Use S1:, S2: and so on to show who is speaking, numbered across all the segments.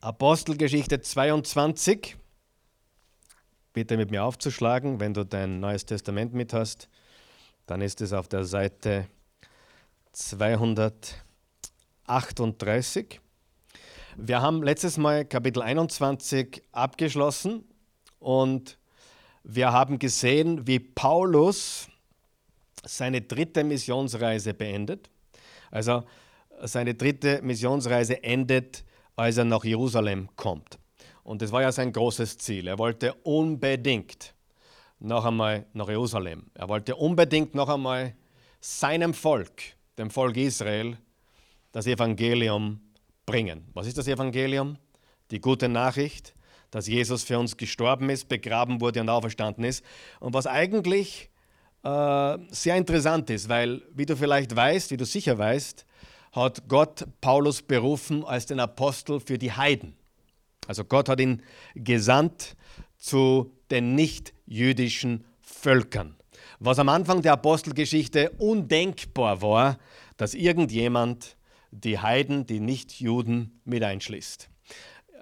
S1: Apostelgeschichte 22. Bitte mit mir aufzuschlagen, wenn du dein Neues Testament mit hast. Dann ist es auf der Seite 238. Wir haben letztes Mal Kapitel 21 abgeschlossen und wir haben gesehen, wie Paulus seine dritte Missionsreise beendet. Also seine dritte Missionsreise endet als er nach Jerusalem kommt. Und das war ja sein großes Ziel. Er wollte unbedingt noch einmal nach Jerusalem. Er wollte unbedingt noch einmal seinem Volk, dem Volk Israel, das Evangelium bringen. Was ist das Evangelium? Die gute Nachricht, dass Jesus für uns gestorben ist, begraben wurde und auferstanden ist. Und was eigentlich äh, sehr interessant ist, weil, wie du vielleicht weißt, wie du sicher weißt, hat Gott Paulus berufen als den Apostel für die Heiden. Also Gott hat ihn gesandt zu den nicht-jüdischen Völkern. Was am Anfang der Apostelgeschichte undenkbar war, dass irgendjemand die Heiden, die Nicht-Juden mit einschließt.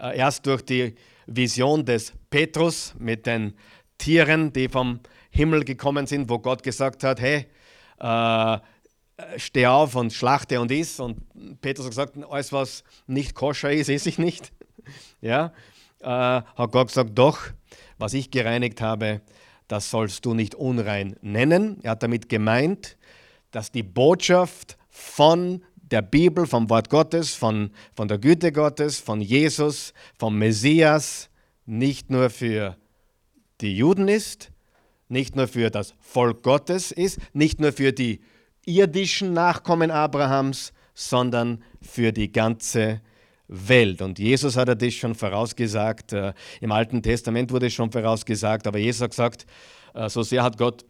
S1: Äh, erst durch die Vision des Petrus mit den Tieren, die vom Himmel gekommen sind, wo Gott gesagt hat, hey, äh, steh auf und schlachte und iss. Und Petrus hat gesagt, alles was nicht koscher ist, esse ich nicht. ja, äh, hat Gott gesagt, doch, was ich gereinigt habe, das sollst du nicht unrein nennen. Er hat damit gemeint, dass die Botschaft von der Bibel, vom Wort Gottes, von, von der Güte Gottes, von Jesus, vom Messias nicht nur für die Juden ist, nicht nur für das Volk Gottes ist, nicht nur für die irdischen Nachkommen Abrahams, sondern für die ganze Welt. Und Jesus hat das schon vorausgesagt. Äh, Im Alten Testament wurde es schon vorausgesagt, aber Jesus hat gesagt, äh, so sehr hat Gott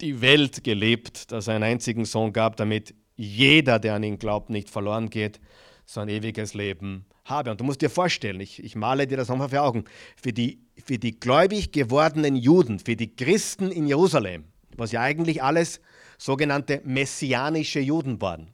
S1: die Welt gelebt, dass er einen einzigen Sohn gab, damit jeder, der an ihn glaubt, nicht verloren geht, sondern ewiges Leben habe. Und du musst dir vorstellen, ich, ich male dir das nochmal vor Augen, für die, für die gläubig gewordenen Juden, für die Christen in Jerusalem, was ja eigentlich alles sogenannte messianische Juden waren.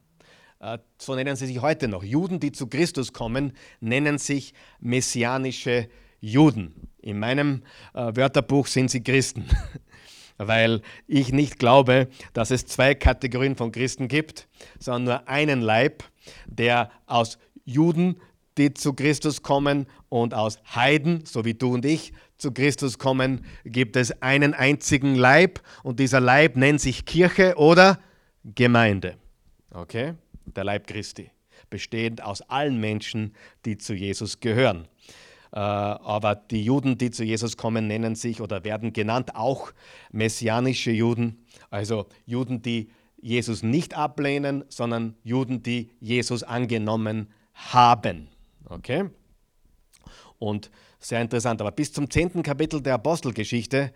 S1: Äh, so nennen sie sich heute noch. Juden, die zu Christus kommen, nennen sich messianische Juden. In meinem äh, Wörterbuch sind sie Christen, weil ich nicht glaube, dass es zwei Kategorien von Christen gibt, sondern nur einen Leib, der aus Juden, die zu Christus kommen, und aus Heiden, so wie du und ich, zu Christus kommen, gibt es einen einzigen Leib und dieser Leib nennt sich Kirche oder Gemeinde. Okay? Der Leib Christi, bestehend aus allen Menschen, die zu Jesus gehören. Äh, aber die Juden, die zu Jesus kommen, nennen sich oder werden genannt auch messianische Juden, also Juden, die Jesus nicht ablehnen, sondern Juden, die Jesus angenommen haben. Okay? Und sehr interessant. Aber bis zum zehnten Kapitel der Apostelgeschichte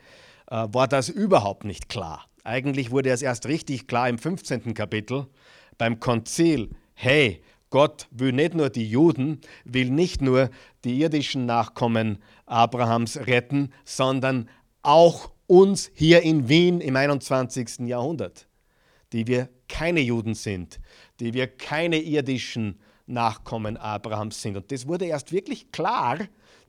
S1: äh, war das überhaupt nicht klar. Eigentlich wurde es erst richtig klar im 15. Kapitel beim Konzil. Hey, Gott will nicht nur die Juden, will nicht nur die irdischen Nachkommen Abrahams retten, sondern auch uns hier in Wien im 21. Jahrhundert, die wir keine Juden sind, die wir keine irdischen Nachkommen Abrahams sind. Und das wurde erst wirklich klar,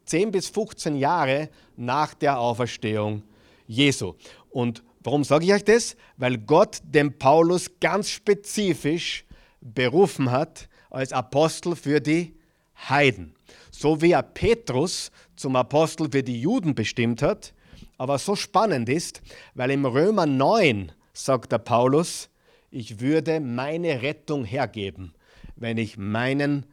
S1: 10 bis 15 Jahre nach der Auferstehung Jesu. Und warum sage ich euch das? Weil Gott den Paulus ganz spezifisch berufen hat als Apostel für die Heiden. So wie er Petrus zum Apostel für die Juden bestimmt hat. Aber so spannend ist, weil im Römer 9 sagt der Paulus, ich würde meine Rettung hergeben, wenn ich meinen,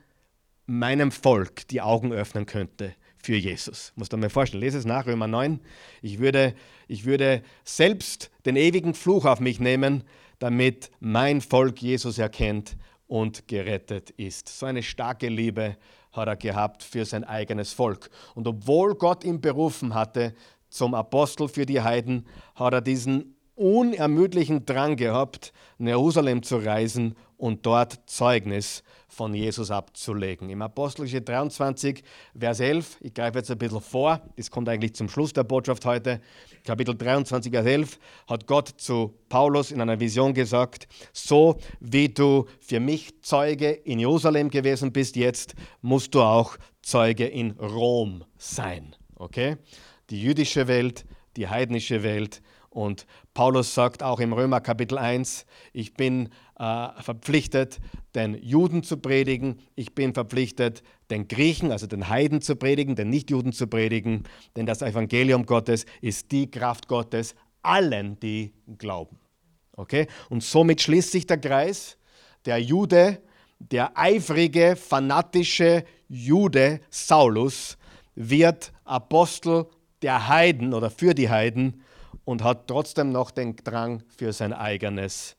S1: meinem Volk die Augen öffnen könnte für Jesus. Musst du mir vorstellen, lese es nach, Römer 9. Ich würde, ich würde selbst den ewigen Fluch auf mich nehmen, damit mein Volk Jesus erkennt und gerettet ist. So eine starke Liebe hat er gehabt für sein eigenes Volk. Und obwohl Gott ihn berufen hatte zum Apostel für die Heiden, hat er diesen unermüdlichen Drang gehabt, nach Jerusalem zu reisen, und dort Zeugnis von Jesus abzulegen. Im Apostelgeschichte 23, Vers 11, ich greife jetzt ein bisschen vor, das kommt eigentlich zum Schluss der Botschaft heute, Kapitel 23, Vers 11, hat Gott zu Paulus in einer Vision gesagt, so wie du für mich Zeuge in Jerusalem gewesen bist jetzt, musst du auch Zeuge in Rom sein. Okay? Die jüdische Welt, die heidnische Welt und Paulus sagt auch im Römer Kapitel 1, ich bin äh, verpflichtet, den Juden zu predigen, ich bin verpflichtet, den Griechen, also den Heiden zu predigen, den Nichtjuden zu predigen, denn das Evangelium Gottes ist die Kraft Gottes allen, die glauben. Okay? Und somit schließt sich der Kreis. Der Jude, der eifrige, fanatische Jude Saulus wird Apostel der Heiden oder für die Heiden und hat trotzdem noch den Drang für sein eigenes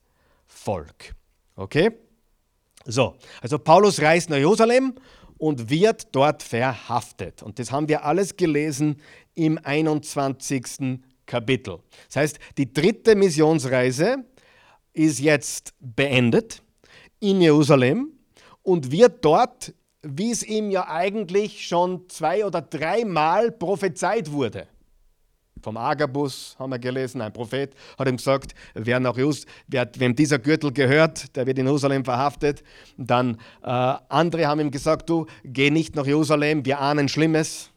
S1: Volk. Okay? So, also Paulus reist nach Jerusalem und wird dort verhaftet. Und das haben wir alles gelesen im 21. Kapitel. Das heißt, die dritte Missionsreise ist jetzt beendet in Jerusalem und wird dort, wie es ihm ja eigentlich schon zwei oder dreimal prophezeit wurde, vom Agabus haben wir gelesen, ein Prophet hat ihm gesagt, wer nach Just, wer, wem dieser Gürtel gehört, der wird in Jerusalem verhaftet. Dann äh, andere haben ihm gesagt, du geh nicht nach Jerusalem, wir ahnen Schlimmes.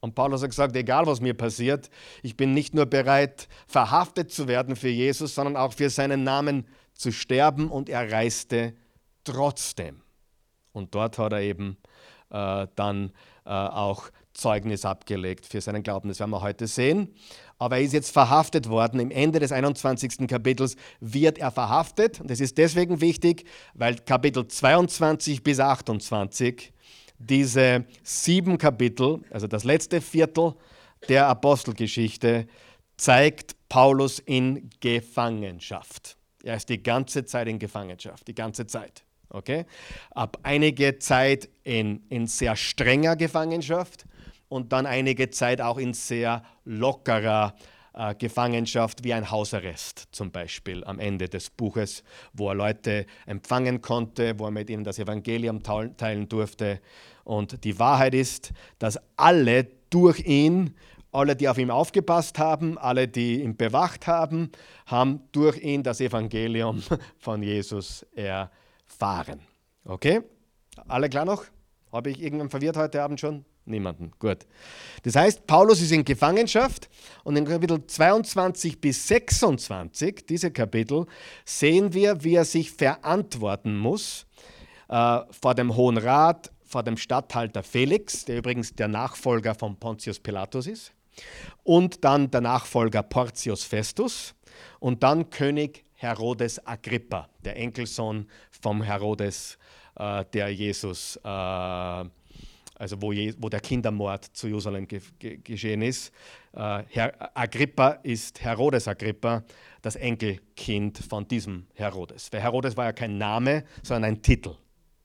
S1: Und Paulus hat gesagt, egal was mir passiert, ich bin nicht nur bereit, verhaftet zu werden für Jesus, sondern auch für seinen Namen zu sterben. Und er reiste trotzdem. Und dort hat er eben äh, dann äh, auch Zeugnis abgelegt für seinen Glauben. Das werden wir heute sehen. Aber er ist jetzt verhaftet worden. Im Ende des 21. Kapitels wird er verhaftet. Und das ist deswegen wichtig, weil Kapitel 22 bis 28 diese sieben Kapitel, also das letzte Viertel der Apostelgeschichte, zeigt Paulus in Gefangenschaft. Er ist die ganze Zeit in Gefangenschaft, die ganze Zeit. Okay? Ab einige Zeit in, in sehr strenger Gefangenschaft und dann einige Zeit auch in sehr lockerer äh, Gefangenschaft wie ein Hausarrest zum Beispiel am Ende des Buches, wo er Leute empfangen konnte, wo er mit ihnen das Evangelium teilen durfte. Und die Wahrheit ist, dass alle durch ihn, alle, die auf ihm aufgepasst haben, alle, die ihn bewacht haben, haben durch ihn das Evangelium von Jesus erfahren. Okay? Alle klar noch? Habe ich irgendwann verwirrt heute Abend schon? Niemanden. Gut. Das heißt, Paulus ist in Gefangenschaft und in Kapitel 22 bis 26, diese Kapitel, sehen wir, wie er sich verantworten muss äh, vor dem Hohen Rat, vor dem Statthalter Felix, der übrigens der Nachfolger von Pontius Pilatus ist, und dann der Nachfolger Porcius Festus und dann König Herodes Agrippa, der Enkelsohn vom Herodes, äh, der Jesus äh, also wo, je, wo der Kindermord zu Jerusalem ge, ge, geschehen ist. Äh, Herr Agrippa ist Herodes Agrippa, das Enkelkind von diesem Herodes. Weil Herodes war ja kein Name, sondern ein Titel.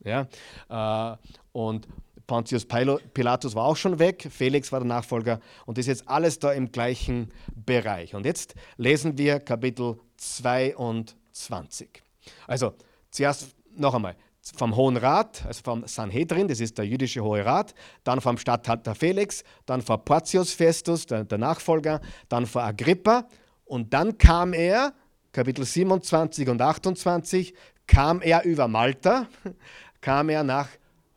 S1: Ja? Äh, und Pontius Pilatus war auch schon weg, Felix war der Nachfolger und ist jetzt alles da im gleichen Bereich. Und jetzt lesen wir Kapitel 22. Also zuerst noch einmal, vom Hohen Rat, also vom Sanhedrin, das ist der jüdische Hohe Rat, dann vom Statthalter Felix, dann vor Porcius Festus, der, der Nachfolger, dann vor Agrippa und dann kam er, Kapitel 27 und 28, kam er über Malta, kam er nach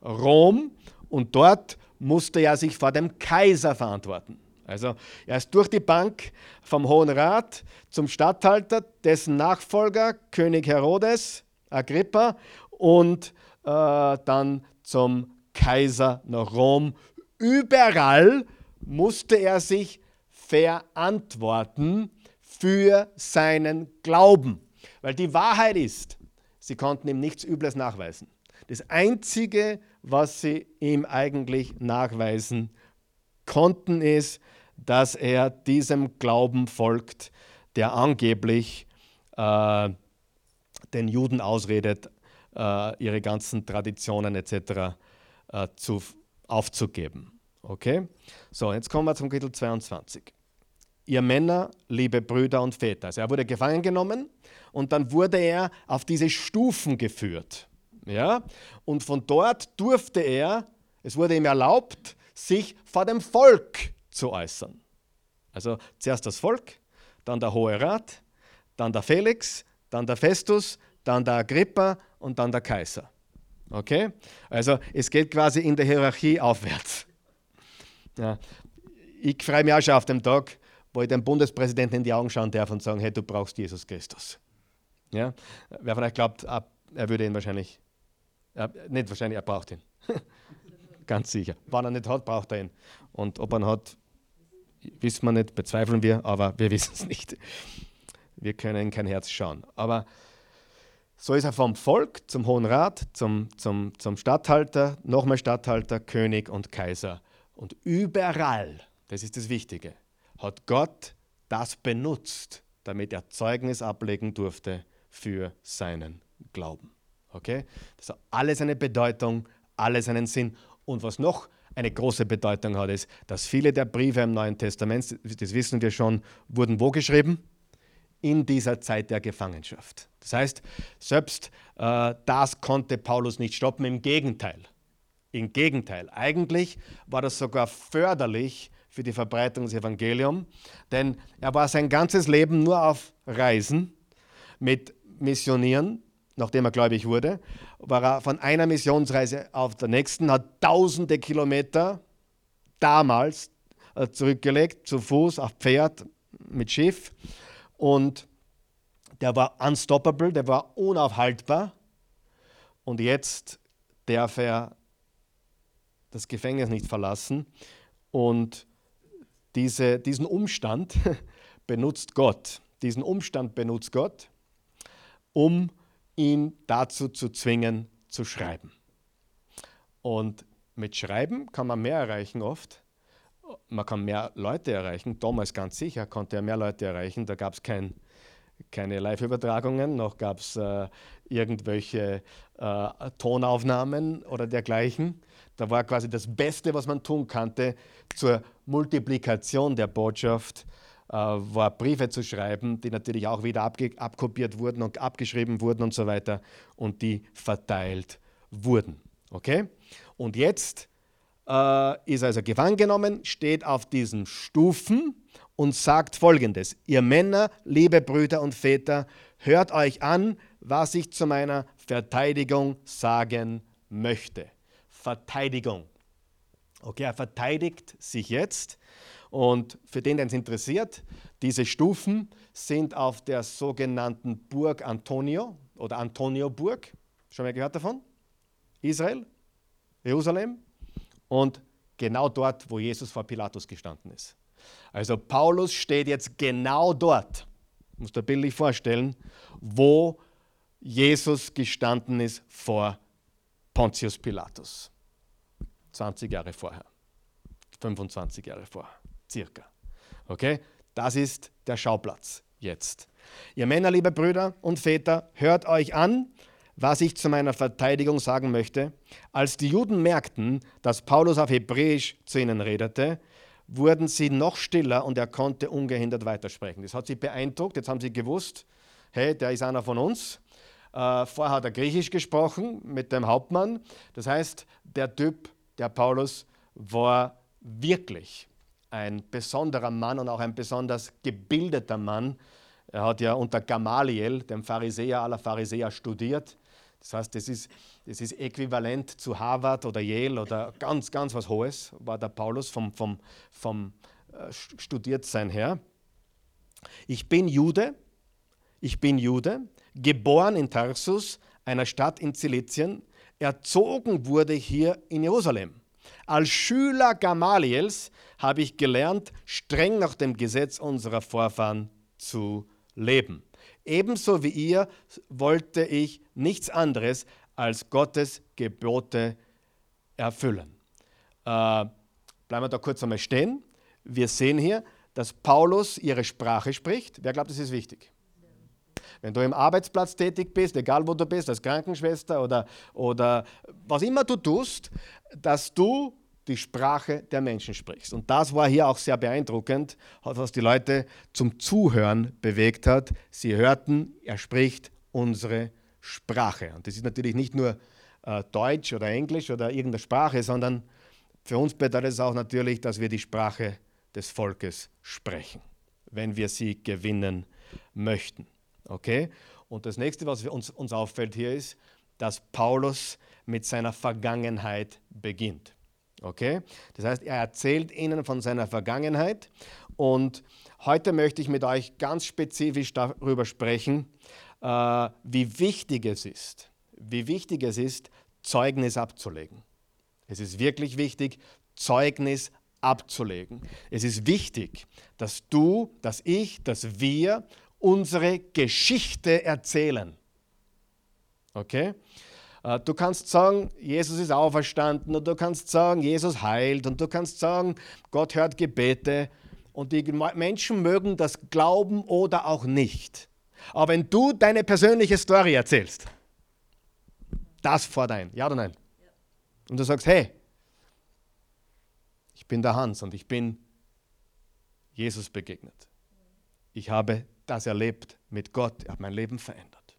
S1: Rom und dort musste er sich vor dem Kaiser verantworten. Also er ist durch die Bank vom Hohen Rat zum Statthalter, dessen Nachfolger König Herodes, Agrippa und äh, dann zum Kaiser nach Rom. Überall musste er sich verantworten für seinen Glauben. Weil die Wahrheit ist, sie konnten ihm nichts Übles nachweisen. Das Einzige, was sie ihm eigentlich nachweisen konnten, ist, dass er diesem Glauben folgt, der angeblich äh, den Juden ausredet, ihre ganzen Traditionen etc. Äh, zu, aufzugeben. Okay? So, jetzt kommen wir zum Kapitel 22. Ihr Männer, liebe Brüder und Väter. Also er wurde gefangen genommen und dann wurde er auf diese Stufen geführt. Ja? Und von dort durfte er, es wurde ihm erlaubt, sich vor dem Volk zu äußern. Also zuerst das Volk, dann der Hohe Rat, dann der Felix, dann der Festus, dann der Agrippa und dann der Kaiser. Okay? Also es geht quasi in der Hierarchie aufwärts. Ja. Ich freue mich auch schon auf den Tag, wo ich dem Bundespräsidenten in die Augen schauen darf und sagen, hey, du brauchst Jesus Christus. Ja? Wer von euch glaubt, er würde ihn wahrscheinlich, er, nicht wahrscheinlich, er braucht ihn. Ganz sicher. Wann er nicht hat, braucht er ihn. Und ob er ihn hat, wissen wir nicht, bezweifeln wir, aber wir wissen es nicht. Wir können kein Herz schauen. Aber so ist er vom Volk zum Hohen Rat, zum, zum, zum Statthalter, nochmal Statthalter, König und Kaiser. Und überall, das ist das Wichtige, hat Gott das benutzt, damit er Zeugnis ablegen durfte für seinen Glauben. Okay? Das hat alles eine Bedeutung, alles einen Sinn. Und was noch eine große Bedeutung hat, ist, dass viele der Briefe im Neuen Testament, das wissen wir schon, wurden wo geschrieben? In dieser Zeit der Gefangenschaft. Das heißt, selbst äh, das konnte Paulus nicht stoppen, im Gegenteil. Im Gegenteil, eigentlich war das sogar förderlich für die Verbreitung des Evangeliums, denn er war sein ganzes Leben nur auf Reisen mit Missionieren, nachdem er gläubig wurde, war er von einer Missionsreise auf der nächsten, hat tausende Kilometer damals äh, zurückgelegt, zu Fuß, auf Pferd, mit Schiff und der war unstoppable, der war unaufhaltbar und jetzt darf er das Gefängnis nicht verlassen und diese, diesen Umstand benutzt Gott. Diesen Umstand benutzt Gott, um ihn dazu zu zwingen, zu schreiben. Und mit Schreiben kann man mehr erreichen oft. Man kann mehr Leute erreichen. Damals ganz sicher konnte er mehr Leute erreichen. Da gab es kein, keine Live-Übertragungen, noch gab es äh, irgendwelche äh, Tonaufnahmen oder dergleichen. Da war quasi das Beste, was man tun konnte zur Multiplikation der Botschaft, äh, war Briefe zu schreiben, die natürlich auch wieder abkopiert wurden und abgeschrieben wurden und so weiter und die verteilt wurden. Okay? Und jetzt äh, ist also gefangen genommen, steht auf diesen Stufen und sagt folgendes: Ihr Männer, liebe Brüder und Väter, hört euch an, was ich zu meiner Verteidigung sagen möchte. Verteidigung. Okay, er verteidigt sich jetzt. Und für den, den es interessiert, diese Stufen sind auf der sogenannten Burg Antonio oder Antonio-Burg. Schon mal gehört davon? Israel, Jerusalem und genau dort, wo Jesus vor Pilatus gestanden ist. Also Paulus steht jetzt genau dort, musst du dir bildlich vorstellen, wo Jesus gestanden ist vor Pontius Pilatus. 20 Jahre vorher. 25 Jahre vorher, circa. Okay? Das ist der Schauplatz jetzt. Ihr Männer, liebe Brüder und Väter, hört euch an, was ich zu meiner Verteidigung sagen möchte. Als die Juden merkten, dass Paulus auf Hebräisch zu ihnen redete, wurden sie noch stiller und er konnte ungehindert weitersprechen. Das hat sie beeindruckt. Jetzt haben sie gewusst, hey, der ist einer von uns. Äh, vorher hat er Griechisch gesprochen mit dem Hauptmann. Das heißt, der Typ, der Paulus, war wirklich ein besonderer Mann und auch ein besonders gebildeter Mann. Er hat ja unter Gamaliel, dem Pharisäer aller Pharisäer, studiert. Das heißt, das ist, das ist äquivalent zu Harvard oder Yale oder ganz, ganz was Hohes, war der Paulus vom, vom, vom äh, Studiertsein her. Ich bin Jude, ich bin Jude, geboren in Tarsus, einer Stadt in Zilizien, erzogen wurde hier in Jerusalem. Als Schüler Gamaliels habe ich gelernt, streng nach dem Gesetz unserer Vorfahren zu leben. Ebenso wie ihr wollte ich nichts anderes als Gottes Gebote erfüllen. Äh, bleiben wir da kurz einmal stehen. Wir sehen hier, dass Paulus ihre Sprache spricht. Wer glaubt, das ist wichtig? Wenn du im Arbeitsplatz tätig bist, egal wo du bist, als Krankenschwester oder, oder was immer du tust, dass du die Sprache der Menschen sprichst. Und das war hier auch sehr beeindruckend, was die Leute zum Zuhören bewegt hat. Sie hörten, er spricht unsere Sprache. Und das ist natürlich nicht nur äh, Deutsch oder Englisch oder irgendeine Sprache, sondern für uns bedeutet es auch natürlich, dass wir die Sprache des Volkes sprechen, wenn wir sie gewinnen möchten. Okay? Und das nächste, was uns, uns auffällt hier ist, dass Paulus mit seiner Vergangenheit beginnt. Okay? Das heißt, er erzählt ihnen von seiner Vergangenheit und heute möchte ich mit euch ganz spezifisch darüber sprechen, äh, wie wichtig es ist, wie wichtig es ist, Zeugnis abzulegen. Es ist wirklich wichtig, Zeugnis abzulegen. Es ist wichtig, dass du, dass ich, dass wir unsere Geschichte erzählen. Okay? Äh, du kannst sagen, Jesus ist auferstanden und du kannst sagen, Jesus heilt und du kannst sagen, Gott hört Gebete und die Menschen mögen das glauben oder auch nicht. Aber wenn du deine persönliche Story erzählst, das fordert ein, ja oder nein? Und du sagst, hey, ich bin der Hans und ich bin Jesus begegnet. Ich habe das erlebt mit Gott, er hat mein Leben verändert.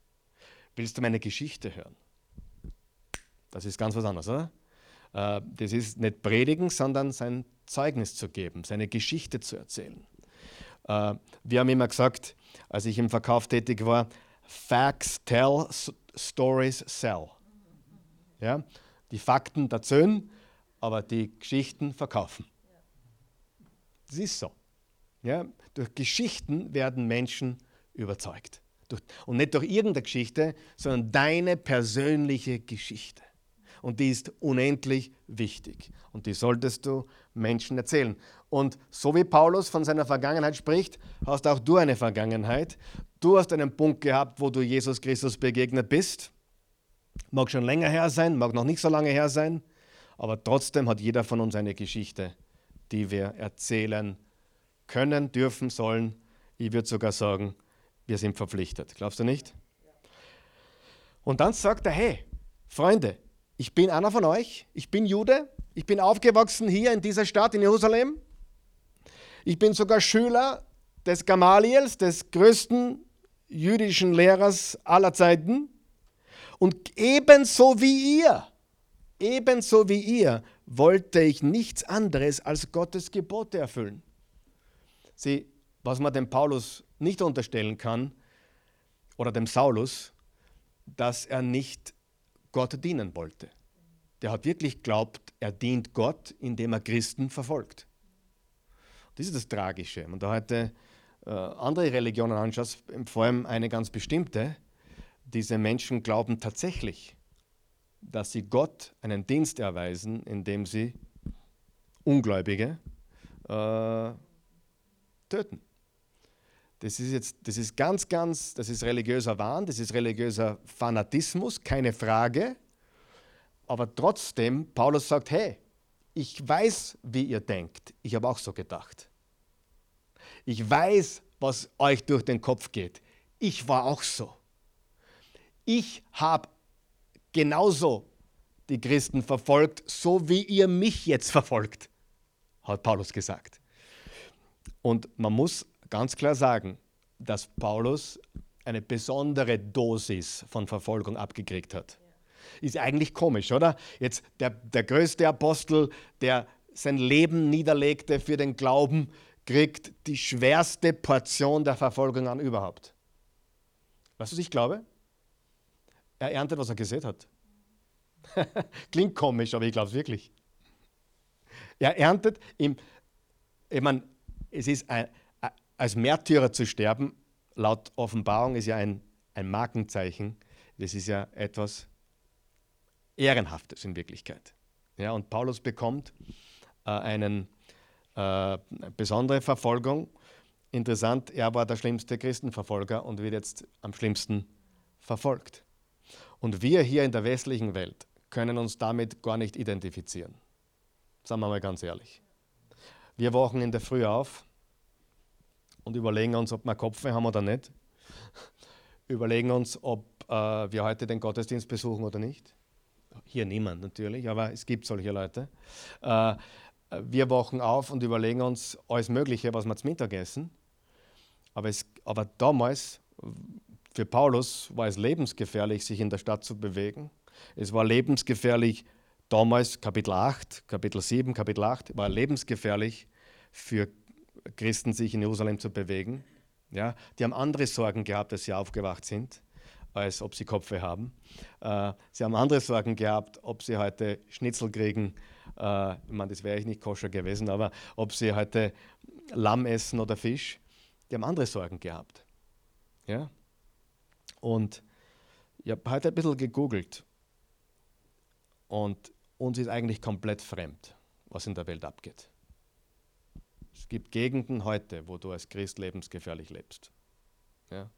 S1: Willst du meine Geschichte hören? Das ist ganz was anderes, oder? Äh, das ist nicht predigen, sondern sein Zeugnis zu geben, seine Geschichte zu erzählen. Äh, wir haben immer gesagt, als ich im Verkauf tätig war, Facts tell, Stories sell. Ja? Die Fakten erzählen, aber die Geschichten verkaufen. Das ist so. Ja? Durch Geschichten werden Menschen überzeugt. Und nicht durch irgendeine Geschichte, sondern deine persönliche Geschichte und die ist unendlich wichtig und die solltest du Menschen erzählen. Und so wie Paulus von seiner Vergangenheit spricht, hast auch du eine Vergangenheit. Du hast einen Punkt gehabt, wo du Jesus Christus begegnet bist. Mag schon länger her sein, mag noch nicht so lange her sein, aber trotzdem hat jeder von uns eine Geschichte, die wir erzählen können, dürfen, sollen. Ich würde sogar sagen, wir sind verpflichtet. Glaubst du nicht? Und dann sagt er, hey, Freunde, ich bin einer von euch, ich bin Jude, ich bin aufgewachsen hier in dieser Stadt in Jerusalem. Ich bin sogar Schüler des Gamaliels, des größten jüdischen Lehrers aller Zeiten. Und ebenso wie ihr, ebenso wie ihr, wollte ich nichts anderes als Gottes Gebote erfüllen. Sieh, was man dem Paulus nicht unterstellen kann, oder dem Saulus, dass er nicht Gott dienen wollte. Der hat wirklich geglaubt, er dient Gott, indem er Christen verfolgt. Das ist das Tragische. Wenn du heute äh, andere Religionen anschaust, vor allem eine ganz bestimmte, diese Menschen glauben tatsächlich, dass sie Gott einen Dienst erweisen, indem sie Ungläubige äh, töten. Das ist jetzt, das ist ganz, ganz, das ist religiöser Wahn, das ist religiöser Fanatismus, keine Frage. Aber trotzdem, Paulus sagt, hey, ich weiß, wie ihr denkt. Ich habe auch so gedacht. Ich weiß, was euch durch den Kopf geht. Ich war auch so. Ich habe genauso die Christen verfolgt, so wie ihr mich jetzt verfolgt, hat Paulus gesagt. Und man muss ganz klar sagen, dass Paulus eine besondere Dosis von Verfolgung abgekriegt hat. Ist eigentlich komisch, oder? Jetzt der, der größte Apostel, der sein Leben niederlegte für den Glauben, kriegt die schwerste Portion der Verfolgung an überhaupt. Weißt du, was ich glaube? Er erntet, was er gesät hat. Klingt komisch, aber ich glaube es wirklich. Er erntet im, ich meine, es ist ein, als Märtyrer zu sterben, laut Offenbarung, ist ja ein, ein Markenzeichen. Das ist ja etwas Ehrenhaftes in Wirklichkeit. Ja, und Paulus bekommt äh, einen, äh, eine besondere Verfolgung. Interessant, er war der schlimmste Christenverfolger und wird jetzt am schlimmsten verfolgt. Und wir hier in der westlichen Welt können uns damit gar nicht identifizieren. Sagen wir mal ganz ehrlich. Wir wachen in der Früh auf und überlegen uns, ob wir Kopfweh haben oder nicht. Überlegen uns, ob äh, wir heute den Gottesdienst besuchen oder nicht. Hier niemand natürlich, aber es gibt solche Leute. Äh, wir wachen auf und überlegen uns alles Mögliche, was wir zum Mittagessen. Aber, es, aber damals, für Paulus, war es lebensgefährlich, sich in der Stadt zu bewegen. Es war lebensgefährlich, damals Kapitel 8, Kapitel 7, Kapitel 8, war lebensgefährlich für Christen, sich in Jerusalem zu bewegen. Ja, die haben andere Sorgen gehabt, als sie aufgewacht sind, als ob sie Kopfweh haben. Äh, sie haben andere Sorgen gehabt, ob sie heute Schnitzel kriegen. Äh, ich meine, das wäre ich nicht koscher gewesen, aber ob sie heute Lamm essen oder Fisch. Die haben andere Sorgen gehabt. Ja? Und ich habe heute ein bisschen gegoogelt und uns ist eigentlich komplett fremd, was in der Welt abgeht. Es gibt Gegenden heute, wo du als Christ lebensgefährlich lebst. Ja?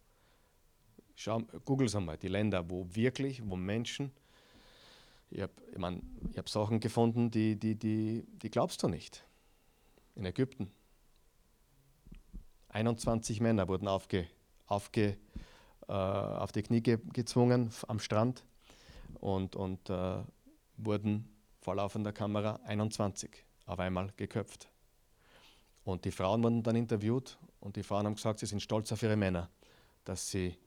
S1: Schau, google es einmal, die Länder, wo wirklich, wo Menschen, ich habe ich mein, hab Sachen gefunden, die, die, die, die glaubst du nicht. In Ägypten. 21 Männer wurden aufge, aufge, äh, auf die Knie ge gezwungen am Strand und, und äh, wurden vor laufender Kamera 21 auf einmal geköpft. Und die Frauen wurden dann interviewt und die Frauen haben gesagt, sie sind stolz auf ihre Männer, dass sie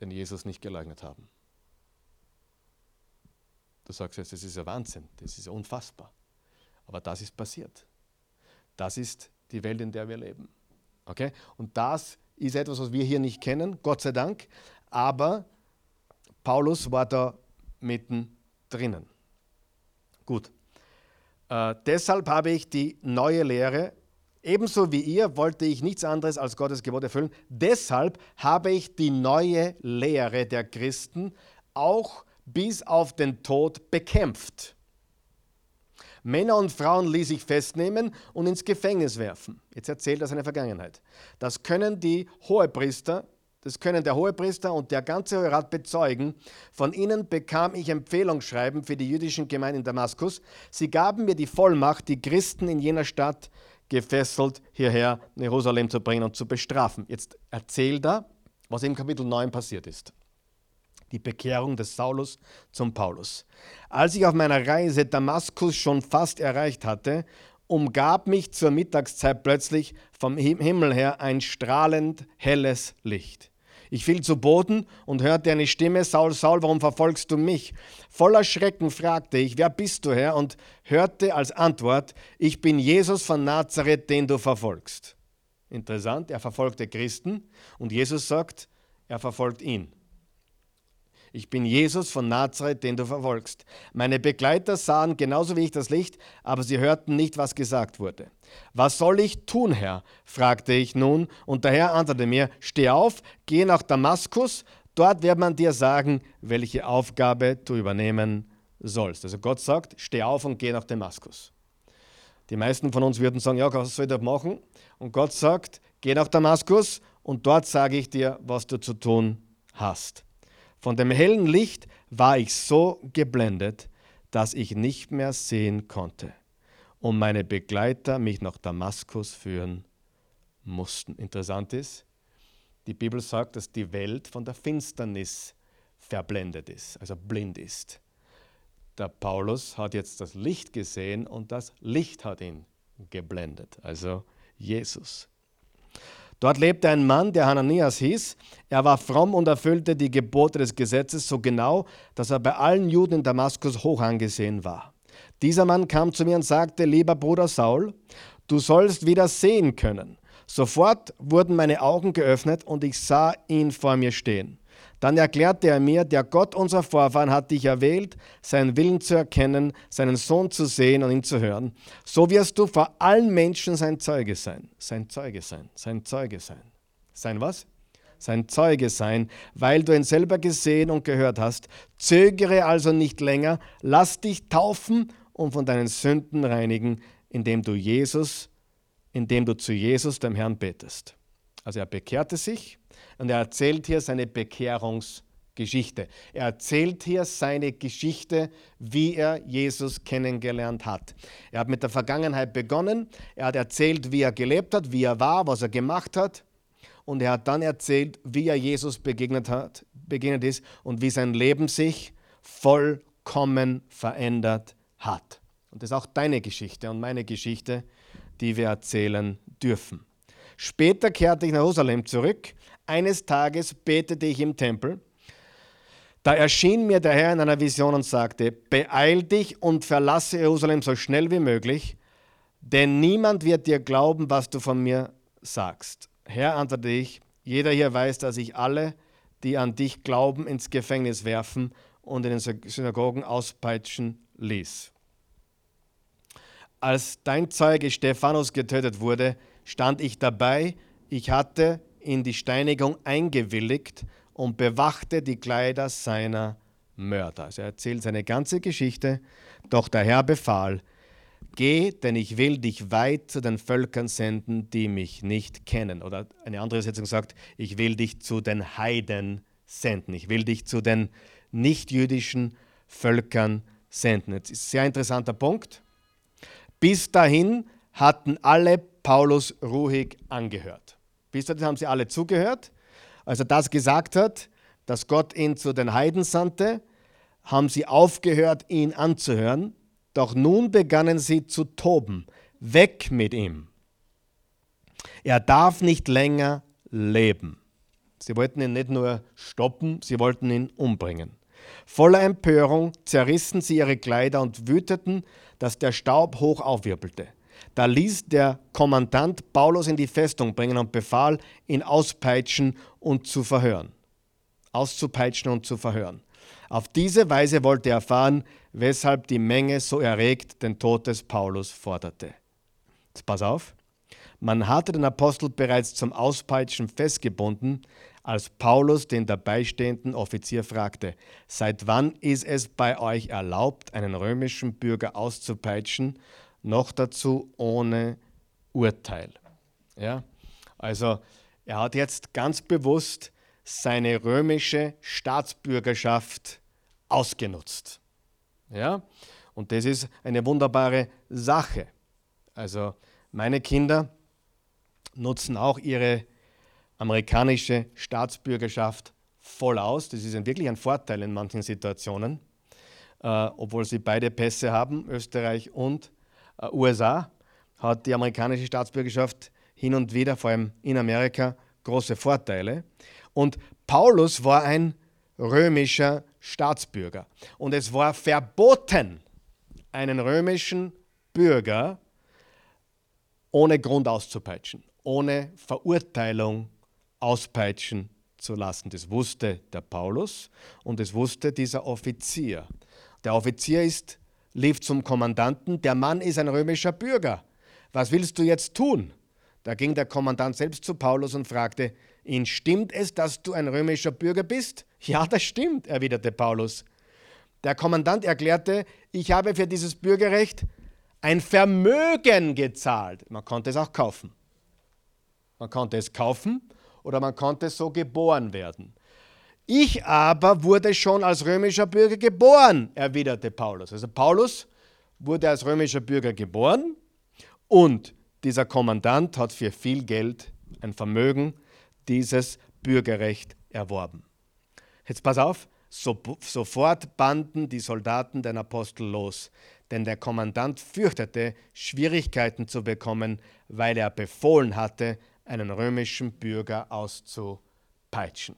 S1: den Jesus nicht geleugnet haben. Du sagst jetzt, das ist ja Wahnsinn, das ist ja unfassbar. Aber das ist passiert. Das ist die Welt, in der wir leben. Okay? Und das ist etwas, was wir hier nicht kennen, Gott sei Dank. Aber Paulus war da mitten drinnen. Gut. Äh, deshalb habe ich die neue Lehre, ebenso wie ihr, wollte ich nichts anderes als Gottes Gebot erfüllen. Deshalb habe ich die neue Lehre der Christen auch bis auf den Tod bekämpft. Männer und Frauen ließ ich festnehmen und ins Gefängnis werfen. Jetzt erzählt er seine Vergangenheit. Das können die Hohepriester das können der Hohepriester und der ganze Rat bezeugen. Von ihnen bekam ich Empfehlungsschreiben für die jüdischen Gemeinden in Damaskus. Sie gaben mir die Vollmacht, die Christen in jener Stadt gefesselt hierher in Jerusalem zu bringen und zu bestrafen. Jetzt erzählt er, was im Kapitel 9 passiert ist. Die Bekehrung des Saulus zum Paulus. Als ich auf meiner Reise Damaskus schon fast erreicht hatte, umgab mich zur Mittagszeit plötzlich vom Himmel her ein strahlend helles Licht. Ich fiel zu Boden und hörte eine Stimme, Saul, Saul, warum verfolgst du mich? Voller Schrecken fragte ich, wer bist du, Herr? Und hörte als Antwort, ich bin Jesus von Nazareth, den du verfolgst. Interessant, er verfolgte Christen und Jesus sagt, er verfolgt ihn. Ich bin Jesus von Nazareth, den du verfolgst. Meine Begleiter sahen genauso wie ich das Licht, aber sie hörten nicht, was gesagt wurde. Was soll ich tun, Herr? fragte ich nun, und der Herr antwortete mir, steh auf, geh nach Damaskus, dort wird man dir sagen, welche Aufgabe du übernehmen sollst. Also Gott sagt, steh auf und geh nach Damaskus. Die meisten von uns würden sagen, ja, was soll ich da machen? Und Gott sagt, geh nach Damaskus und dort sage ich dir, was du zu tun hast. Von dem hellen Licht war ich so geblendet, dass ich nicht mehr sehen konnte und meine Begleiter mich nach Damaskus führen mussten. Interessant ist, die Bibel sagt, dass die Welt von der Finsternis verblendet ist, also blind ist. Der Paulus hat jetzt das Licht gesehen und das Licht hat ihn geblendet, also Jesus. Dort lebte ein Mann, der Hananias hieß. Er war fromm und erfüllte die Gebote des Gesetzes so genau, dass er bei allen Juden in Damaskus hoch angesehen war. Dieser Mann kam zu mir und sagte, lieber Bruder Saul, du sollst wieder sehen können. Sofort wurden meine Augen geöffnet und ich sah ihn vor mir stehen. Dann erklärte er mir, der Gott unserer Vorfahren hat dich erwählt, seinen Willen zu erkennen, seinen Sohn zu sehen und ihn zu hören. So wirst du vor allen Menschen sein Zeuge sein. Sein Zeuge sein. Sein Zeuge sein. Sein was? Sein Zeuge sein, weil du ihn selber gesehen und gehört hast. Zögere also nicht länger, lass dich taufen und von deinen Sünden reinigen, indem du Jesus, indem du zu Jesus, dem Herrn, betest. Also er bekehrte sich und er erzählt hier seine Bekehrungsgeschichte. Er erzählt hier seine Geschichte, wie er Jesus kennengelernt hat. Er hat mit der Vergangenheit begonnen. Er hat erzählt, wie er gelebt hat, wie er war, was er gemacht hat. Und er hat dann erzählt, wie er Jesus begegnet, hat, begegnet ist und wie sein Leben sich vollkommen verändert hat. Und das ist auch deine Geschichte und meine Geschichte, die wir erzählen dürfen. Später kehrte ich nach Jerusalem zurück. Eines Tages betete ich im Tempel. Da erschien mir der Herr in einer Vision und sagte, beeil dich und verlasse Jerusalem so schnell wie möglich, denn niemand wird dir glauben, was du von mir sagst. Herr, antwortete ich, jeder hier weiß, dass ich alle, die an dich glauben, ins Gefängnis werfen und in den Synagogen auspeitschen ließ. Als dein Zeuge Stephanus getötet wurde, stand ich dabei. Ich hatte in die Steinigung eingewilligt und bewachte die Kleider seiner Mörder. Also er erzählt seine ganze Geschichte. Doch der Herr befahl, Geh, denn ich will dich weit zu den Völkern senden, die mich nicht kennen. Oder eine andere Setzung sagt, ich will dich zu den Heiden senden. Ich will dich zu den nichtjüdischen Völkern senden. Jetzt ist ein sehr interessanter Punkt. Bis dahin hatten alle Paulus ruhig angehört. Bis dahin haben sie alle zugehört. Als er das gesagt hat, dass Gott ihn zu den Heiden sandte, haben sie aufgehört, ihn anzuhören doch nun begannen sie zu toben. Weg mit ihm. Er darf nicht länger leben. Sie wollten ihn nicht nur stoppen, sie wollten ihn umbringen. Voller Empörung zerrissen sie ihre Kleider und wüteten, dass der Staub hoch aufwirbelte. Da ließ der Kommandant Paulus in die Festung bringen und befahl, ihn auspeitschen und zu verhören. Auszupeitschen und zu verhören. Auf diese Weise wollte er erfahren, weshalb die Menge so erregt den Tod des Paulus forderte. Jetzt pass auf. Man hatte den Apostel bereits zum Auspeitschen festgebunden, als Paulus den dabeistehenden Offizier fragte, seit wann ist es bei euch erlaubt, einen römischen Bürger auszupeitschen, noch dazu ohne Urteil. Ja? Also er hat jetzt ganz bewusst seine römische Staatsbürgerschaft ausgenutzt. Ja? Und das ist eine wunderbare Sache. Also meine Kinder nutzen auch ihre amerikanische Staatsbürgerschaft voll aus. Das ist wirklich ein Vorteil in manchen Situationen, äh, obwohl sie beide Pässe haben, Österreich und äh, USA, hat die amerikanische Staatsbürgerschaft hin und wieder, vor allem in Amerika, große Vorteile. Und Paulus war ein römischer Staatsbürger. Und es war verboten, einen römischen Bürger ohne Grund auszupeitschen, ohne Verurteilung auspeitschen zu lassen. Das wusste der Paulus und das wusste dieser Offizier. Der Offizier ist, lief zum Kommandanten, der Mann ist ein römischer Bürger. Was willst du jetzt tun? Da ging der Kommandant selbst zu Paulus und fragte, ihn, stimmt es, dass du ein römischer Bürger bist? Ja, das stimmt, erwiderte Paulus. Der Kommandant erklärte, ich habe für dieses Bürgerrecht ein Vermögen gezahlt. Man konnte es auch kaufen. Man konnte es kaufen oder man konnte so geboren werden. Ich aber wurde schon als römischer Bürger geboren, erwiderte Paulus. Also Paulus wurde als römischer Bürger geboren und dieser Kommandant hat für viel Geld ein Vermögen dieses Bürgerrecht erworben. Jetzt pass auf, so, sofort banden die Soldaten den Apostel los, denn der Kommandant fürchtete, Schwierigkeiten zu bekommen, weil er befohlen hatte, einen römischen Bürger auszupeitschen.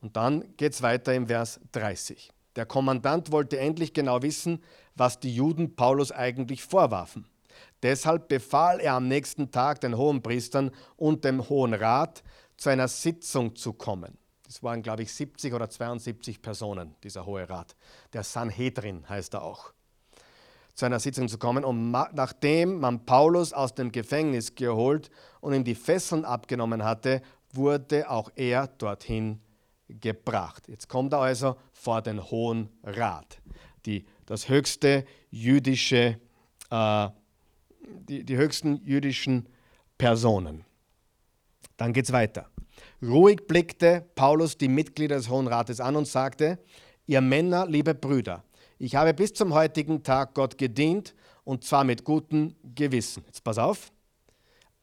S1: Und dann geht es weiter im Vers 30. Der Kommandant wollte endlich genau wissen, was die Juden Paulus eigentlich vorwarfen. Deshalb befahl er am nächsten Tag den Hohenpriestern und dem Hohen Rat, zu einer Sitzung zu kommen. Das waren, glaube ich, 70 oder 72 Personen, dieser Hohe Rat. Der Sanhedrin heißt er auch. Zu einer Sitzung zu kommen. Und nachdem man Paulus aus dem Gefängnis geholt und ihm die Fesseln abgenommen hatte, wurde auch er dorthin gebracht. Jetzt kommt er also vor den Hohen Rat, die, das höchste jüdische äh, die, die höchsten jüdischen Personen. Dann geht es weiter. Ruhig blickte Paulus die Mitglieder des Hohen Rates an und sagte, ihr Männer, liebe Brüder, ich habe bis zum heutigen Tag Gott gedient und zwar mit gutem Gewissen. Jetzt pass auf.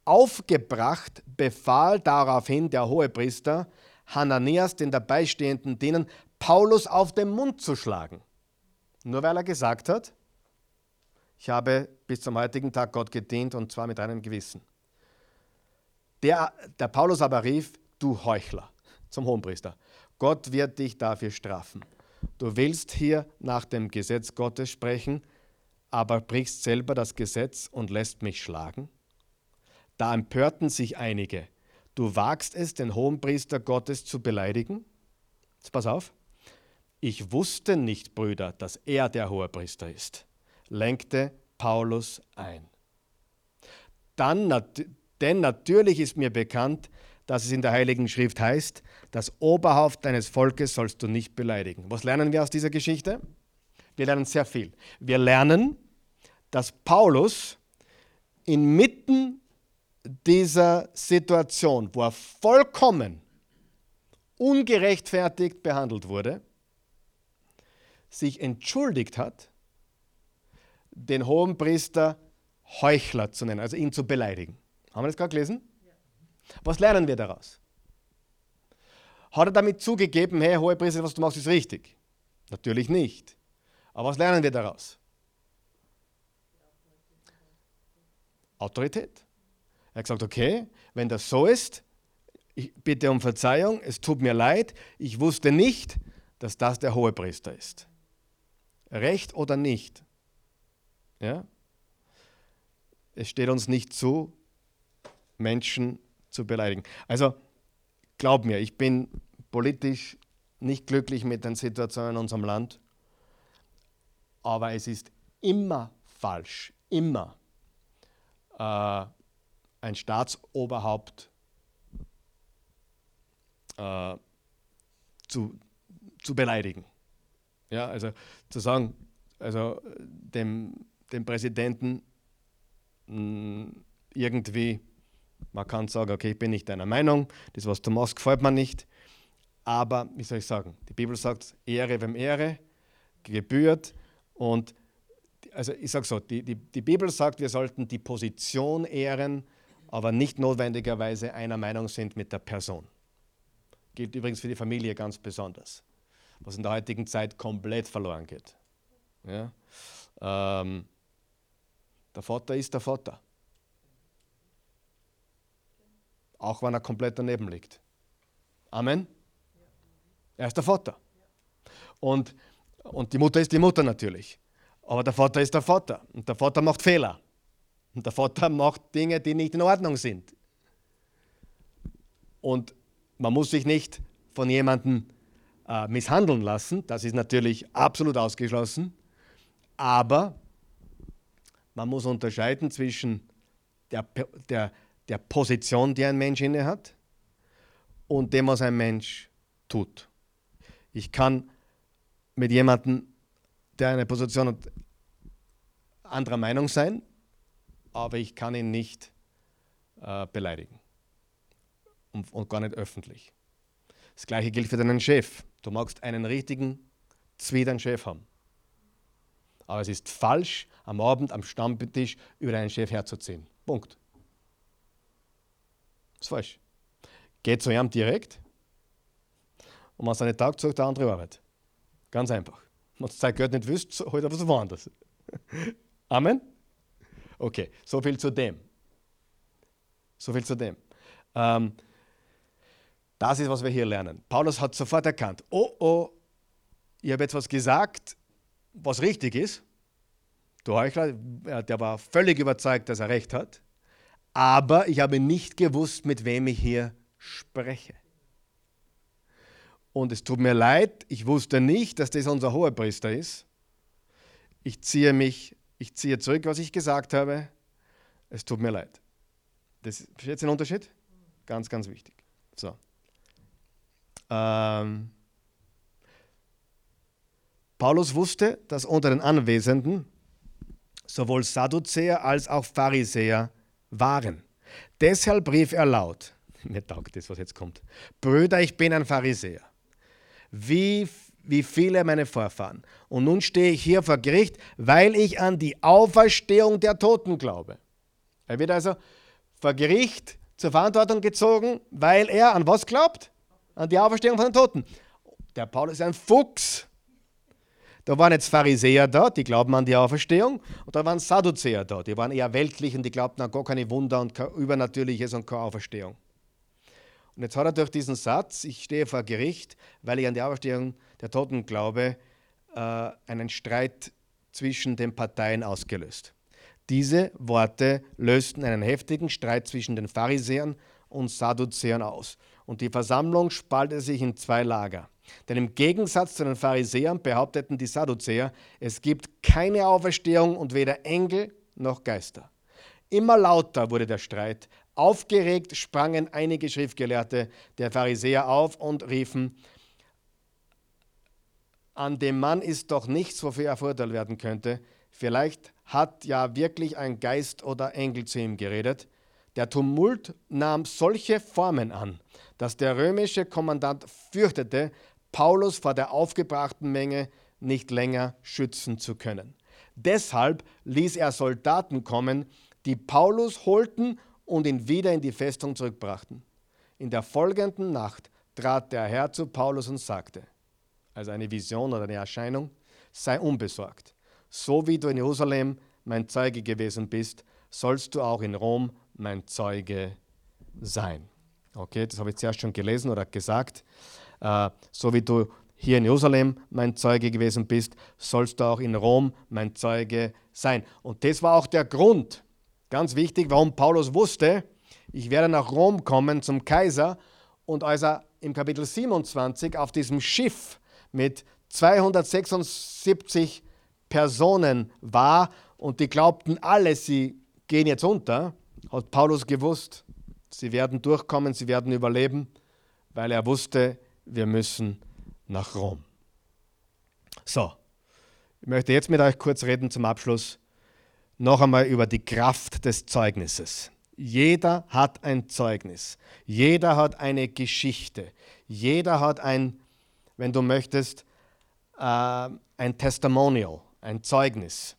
S1: Aufgebracht befahl daraufhin der Hohepriester Hananias den dabeistehenden Dienern, Paulus auf den Mund zu schlagen. Nur weil er gesagt hat, ich habe bis zum heutigen Tag Gott gedient und zwar mit einem Gewissen. Der, der Paulus aber rief, du Heuchler, zum Hohenpriester. Gott wird dich dafür strafen. Du willst hier nach dem Gesetz Gottes sprechen, aber brichst selber das Gesetz und lässt mich schlagen? Da empörten sich einige. Du wagst es, den Hohenpriester Gottes zu beleidigen? Jetzt pass auf. Ich wusste nicht, Brüder, dass er der Hohepriester ist, lenkte Paulus ein. Dann, denn natürlich ist mir bekannt, dass es in der Heiligen Schrift heißt, das Oberhaupt deines Volkes sollst du nicht beleidigen. Was lernen wir aus dieser Geschichte? Wir lernen sehr viel. Wir lernen, dass Paulus inmitten dieser Situation, wo er vollkommen ungerechtfertigt behandelt wurde, sich entschuldigt hat, den hohen Priester Heuchler zu nennen, also ihn zu beleidigen. Haben wir das gerade gelesen? Was lernen wir daraus? Hat er damit zugegeben, hey, hohe Priester, was du machst, ist richtig? Natürlich nicht. Aber was lernen wir daraus? Autorität. Er hat gesagt, okay, wenn das so ist, ich bitte um Verzeihung, es tut mir leid, ich wusste nicht, dass das der hohe Priester ist. Recht oder nicht? Ja? Es steht uns nicht zu, Menschen zu beleidigen. Also glaub mir, ich bin politisch nicht glücklich mit den Situationen in unserem Land, aber es ist immer falsch, immer äh, ein Staatsoberhaupt äh, zu, zu beleidigen. Ja, also zu sagen, also dem, dem Präsidenten mh, mm, irgendwie man kann sagen, okay, ich bin nicht deiner Meinung, das, was du machst, gefällt mir nicht. Aber, wie soll ich sagen, die Bibel sagt, Ehre wem Ehre gebührt. Und also ich sage so, die, die, die Bibel sagt, wir sollten die Position ehren, aber nicht notwendigerweise einer Meinung sind mit der Person. Gilt übrigens für die Familie ganz besonders, was in der heutigen Zeit komplett verloren geht. Ja? Ähm, der Vater ist der Vater. auch wenn er komplett daneben liegt. Amen. Er ist der Vater. Und, und die Mutter ist die Mutter natürlich. Aber der Vater ist der Vater. Und der Vater macht Fehler. Und der Vater macht Dinge, die nicht in Ordnung sind. Und man muss sich nicht von jemandem äh, misshandeln lassen. Das ist natürlich absolut ausgeschlossen. Aber man muss unterscheiden zwischen der, der, der Position, die ein Mensch inne hat und dem, was ein Mensch tut. Ich kann mit jemandem, der eine Position hat, anderer Meinung sein, aber ich kann ihn nicht äh, beleidigen und, und gar nicht öffentlich. Das gleiche gilt für deinen Chef. Du magst einen richtigen, zwiedern Chef haben. Aber es ist falsch, am Abend am Stammtisch über deinen Chef herzuziehen. Punkt ist falsch. Geht zu ihm direkt und wenn es nicht taugt, sucht er andere Arbeit. Ganz einfach. Wenn du Zeit Geld nicht wüsst, holt er was woanders. Amen? Okay, so viel zu dem. So viel zu dem. Ähm, das ist, was wir hier lernen. Paulus hat sofort erkannt, oh oh, ich habe jetzt was gesagt, was richtig ist. Der Heuchler, der war völlig überzeugt, dass er recht hat aber ich habe nicht gewusst, mit wem ich hier spreche. Und es tut mir leid, ich wusste nicht, dass das unser Hohepriester ist. Ich ziehe mich, ich ziehe zurück, was ich gesagt habe. Es tut mir leid. Das ist jetzt ein Unterschied? Ganz, ganz wichtig. So. Ähm, Paulus wusste, dass unter den Anwesenden sowohl Sadduzäer als auch Pharisäer waren. Deshalb rief er laut, mir taugt das, was jetzt kommt, Brüder, ich bin ein Pharisäer, wie, wie viele meine Vorfahren. Und nun stehe ich hier vor Gericht, weil ich an die Auferstehung der Toten glaube. Er wird also vor Gericht zur Verantwortung gezogen, weil er an was glaubt? An die Auferstehung von den Toten. der Paulus ist ein Fuchs. Da waren jetzt Pharisäer da, die glauben an die Auferstehung, und da waren Sadduzäer da, die waren eher weltlich und die glaubten an gar keine Wunder und Übernatürliches und keine Auferstehung. Und jetzt hat er durch diesen Satz, ich stehe vor Gericht, weil ich an die Auferstehung der Toten glaube, äh, einen Streit zwischen den Parteien ausgelöst. Diese Worte lösten einen heftigen Streit zwischen den Pharisäern und Sadduzäern aus. Und die Versammlung spaltete sich in zwei Lager. Denn im Gegensatz zu den Pharisäern behaupteten die Sadduzäer, es gibt keine Auferstehung und weder Engel noch Geister. Immer lauter wurde der Streit. Aufgeregt sprangen einige Schriftgelehrte der Pharisäer auf und riefen, an dem Mann ist doch nichts, wofür er verurteilt werden könnte. Vielleicht hat ja wirklich ein Geist oder Engel zu ihm geredet. Der Tumult nahm solche Formen an, dass der römische Kommandant fürchtete, Paulus vor der aufgebrachten Menge nicht länger schützen zu können. Deshalb ließ er Soldaten kommen, die Paulus holten und ihn wieder in die Festung zurückbrachten. In der folgenden Nacht trat der Herr zu Paulus und sagte, also eine Vision oder eine Erscheinung, sei unbesorgt. So wie du in Jerusalem mein Zeuge gewesen bist, sollst du auch in Rom mein Zeuge sein. Okay, das habe ich zuerst schon gelesen oder gesagt äh, so wie du hier in Jerusalem mein Zeuge gewesen bist, sollst du auch in Rom mein Zeuge sein. Und das war auch der Grund, ganz wichtig, warum Paulus wusste, ich werde nach Rom kommen zum Kaiser. Und als er im Kapitel 27 auf diesem Schiff mit 276 Personen war und die glaubten alle, sie gehen jetzt unter, hat Paulus gewusst, sie werden durchkommen, sie werden überleben, weil er wusste, wir müssen nach Rom. So, ich möchte jetzt mit euch kurz reden zum Abschluss noch einmal über die Kraft des Zeugnisses. Jeder hat ein Zeugnis, jeder hat eine Geschichte, jeder hat ein, wenn du möchtest, äh, ein Testimonial, ein Zeugnis.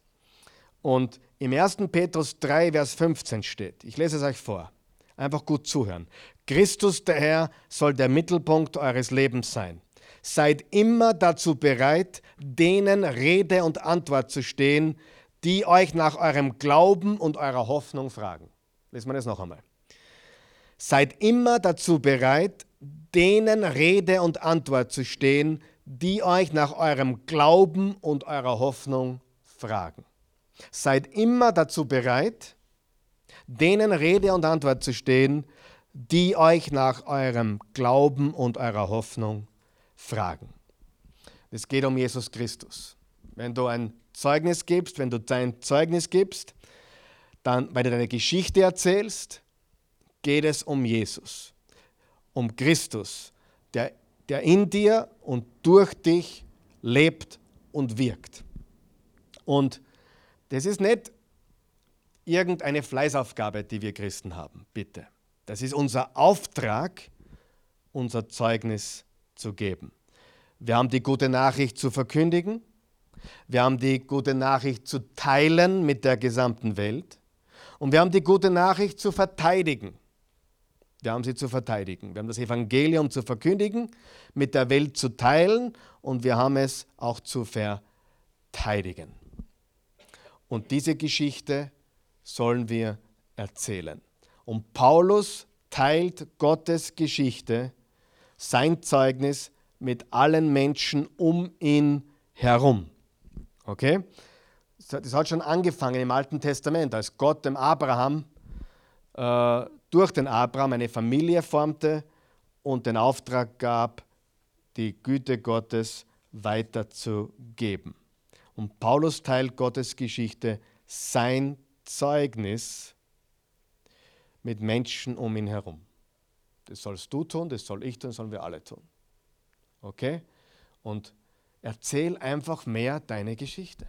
S1: Und im 1. Petrus 3, Vers 15 steht, ich lese es euch vor, einfach gut zuhören. Christus der Herr soll der Mittelpunkt eures Lebens sein. Seid immer dazu bereit, denen Rede und Antwort zu stehen, die euch nach eurem Glauben und eurer Hoffnung fragen. Lesen wir das noch einmal. Seid immer dazu bereit, denen Rede und Antwort zu stehen, die euch nach eurem Glauben und eurer Hoffnung fragen. Seid immer dazu bereit, denen Rede und Antwort zu stehen, die euch nach eurem Glauben und eurer Hoffnung fragen. Es geht um Jesus Christus. Wenn du ein Zeugnis gibst, wenn du dein Zeugnis gibst, dann, weil du deine Geschichte erzählst, geht es um Jesus, um Christus, der, der in dir und durch dich lebt und wirkt. Und das ist nicht irgendeine Fleißaufgabe, die wir Christen haben, bitte. Das ist unser Auftrag, unser Zeugnis zu geben. Wir haben die gute Nachricht zu verkündigen. Wir haben die gute Nachricht zu teilen mit der gesamten Welt. Und wir haben die gute Nachricht zu verteidigen. Wir haben sie zu verteidigen. Wir haben das Evangelium zu verkündigen, mit der Welt zu teilen und wir haben es auch zu verteidigen. Und diese Geschichte sollen wir erzählen. Und Paulus teilt Gottes Geschichte, sein Zeugnis mit allen Menschen um ihn herum. Okay? Das hat schon angefangen im Alten Testament, als Gott dem Abraham, äh, durch den Abraham eine Familie formte und den Auftrag gab, die Güte Gottes weiterzugeben. Und Paulus teilt Gottes Geschichte, sein Zeugnis mit Menschen um ihn herum. Das sollst du tun, das soll ich tun, das sollen wir alle tun. Okay? Und erzähl einfach mehr deine Geschichte.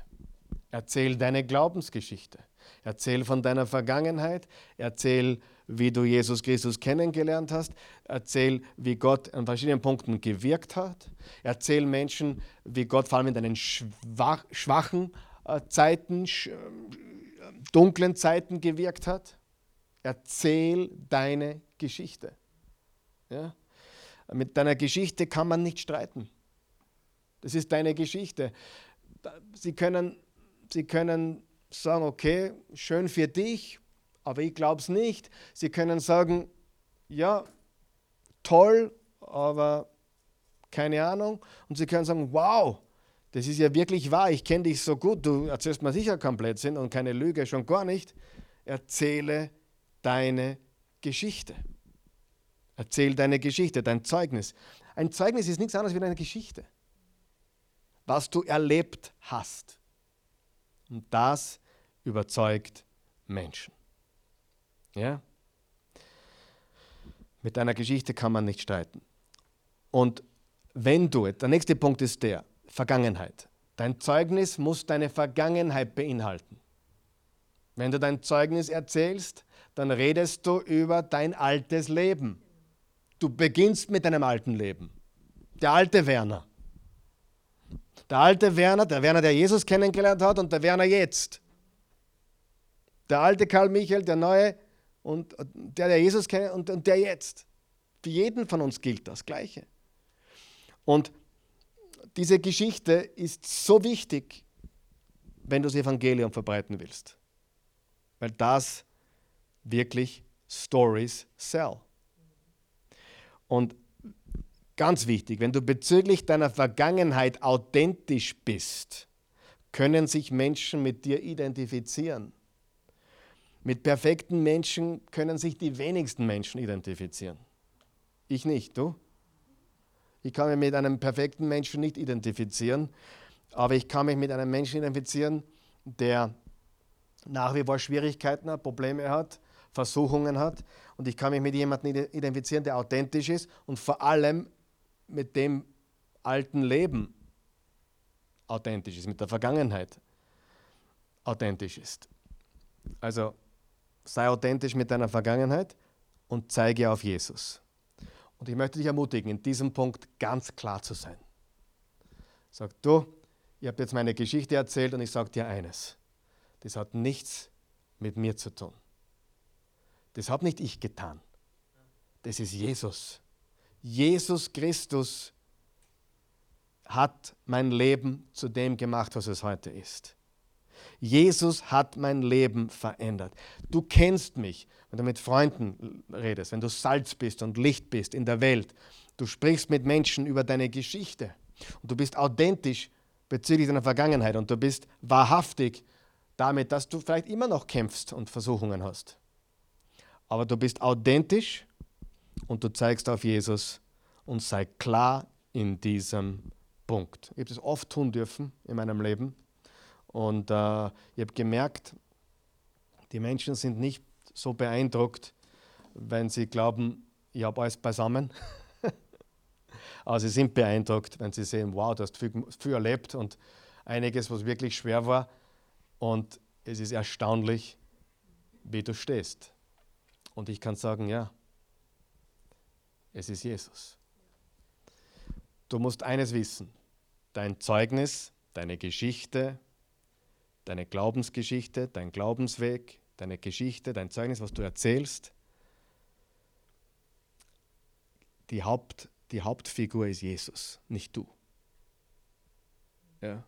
S1: Erzähl deine Glaubensgeschichte. Erzähl von deiner Vergangenheit. Erzähl, wie du Jesus Christus kennengelernt hast. Erzähl, wie Gott an verschiedenen Punkten gewirkt hat. Erzähl Menschen, wie Gott vor allem in deinen schwach, schwachen äh, Zeiten, äh, dunklen Zeiten gewirkt hat. Erzähl deine Geschichte. Ja? Mit deiner Geschichte kann man nicht streiten. Das ist deine Geschichte. Sie können, sie können sagen, okay, schön für dich, aber ich glaube es nicht. Sie können sagen, ja, toll, aber keine Ahnung. Und sie können sagen, wow, das ist ja wirklich wahr, ich kenne dich so gut, du erzählst mir sicher komplett Sinn und keine Lüge, schon gar nicht. Erzähle deine Geschichte. Erzähl deine Geschichte, dein Zeugnis. Ein Zeugnis ist nichts anderes wie eine Geschichte, was du erlebt hast. Und das überzeugt Menschen. Ja? Mit deiner Geschichte kann man nicht streiten. Und wenn du, der nächste Punkt ist der, Vergangenheit. Dein Zeugnis muss deine Vergangenheit beinhalten. Wenn du dein Zeugnis erzählst, dann redest du über dein altes Leben. Du beginnst mit deinem alten Leben. Der alte Werner. Der alte Werner, der Werner, der Jesus kennengelernt hat und der Werner jetzt. Der alte Karl Michael, der neue und der, der Jesus kennt und, und der jetzt. Für jeden von uns gilt das Gleiche. Und diese Geschichte ist so wichtig, wenn du das Evangelium verbreiten willst. Weil das wirklich Stories sell. Und ganz wichtig, wenn du bezüglich deiner Vergangenheit authentisch bist, können sich Menschen mit dir identifizieren. Mit perfekten Menschen können sich die wenigsten Menschen identifizieren. Ich nicht, du? Ich kann mich mit einem perfekten Menschen nicht identifizieren, aber ich kann mich mit einem Menschen identifizieren, der nach wie vor Schwierigkeiten hat, Probleme hat, Versuchungen hat. Und ich kann mich mit jemandem identifizieren, der authentisch ist und vor allem mit dem alten Leben authentisch ist, mit der Vergangenheit authentisch ist. Also sei authentisch mit deiner Vergangenheit und zeige auf Jesus. Und ich möchte dich ermutigen, in diesem Punkt ganz klar zu sein. Sag du, ich habe jetzt meine Geschichte erzählt und ich sage dir eines. Das hat nichts mit mir zu tun. Das habe nicht ich getan. Das ist Jesus. Jesus Christus hat mein Leben zu dem gemacht, was es heute ist. Jesus hat mein Leben verändert. Du kennst mich, wenn du mit Freunden redest, wenn du Salz bist und Licht bist in der Welt. Du sprichst mit Menschen über deine Geschichte und du bist authentisch bezüglich deiner Vergangenheit und du bist wahrhaftig damit, dass du vielleicht immer noch kämpfst und Versuchungen hast. Aber du bist authentisch und du zeigst auf Jesus und sei klar in diesem Punkt. Ich habe das oft tun dürfen in meinem Leben und äh, ich habe gemerkt, die Menschen sind nicht so beeindruckt, wenn sie glauben, ich habe alles beisammen. Aber sie sind beeindruckt, wenn sie sehen, wow, du hast viel, viel erlebt und einiges, was wirklich schwer war. Und es ist erstaunlich, wie du stehst. Und ich kann sagen, ja, es ist Jesus. Du musst eines wissen, dein Zeugnis, deine Geschichte, deine Glaubensgeschichte, dein Glaubensweg, deine Geschichte, dein Zeugnis, was du erzählst. Die, Haupt, die Hauptfigur ist Jesus, nicht du. Ja?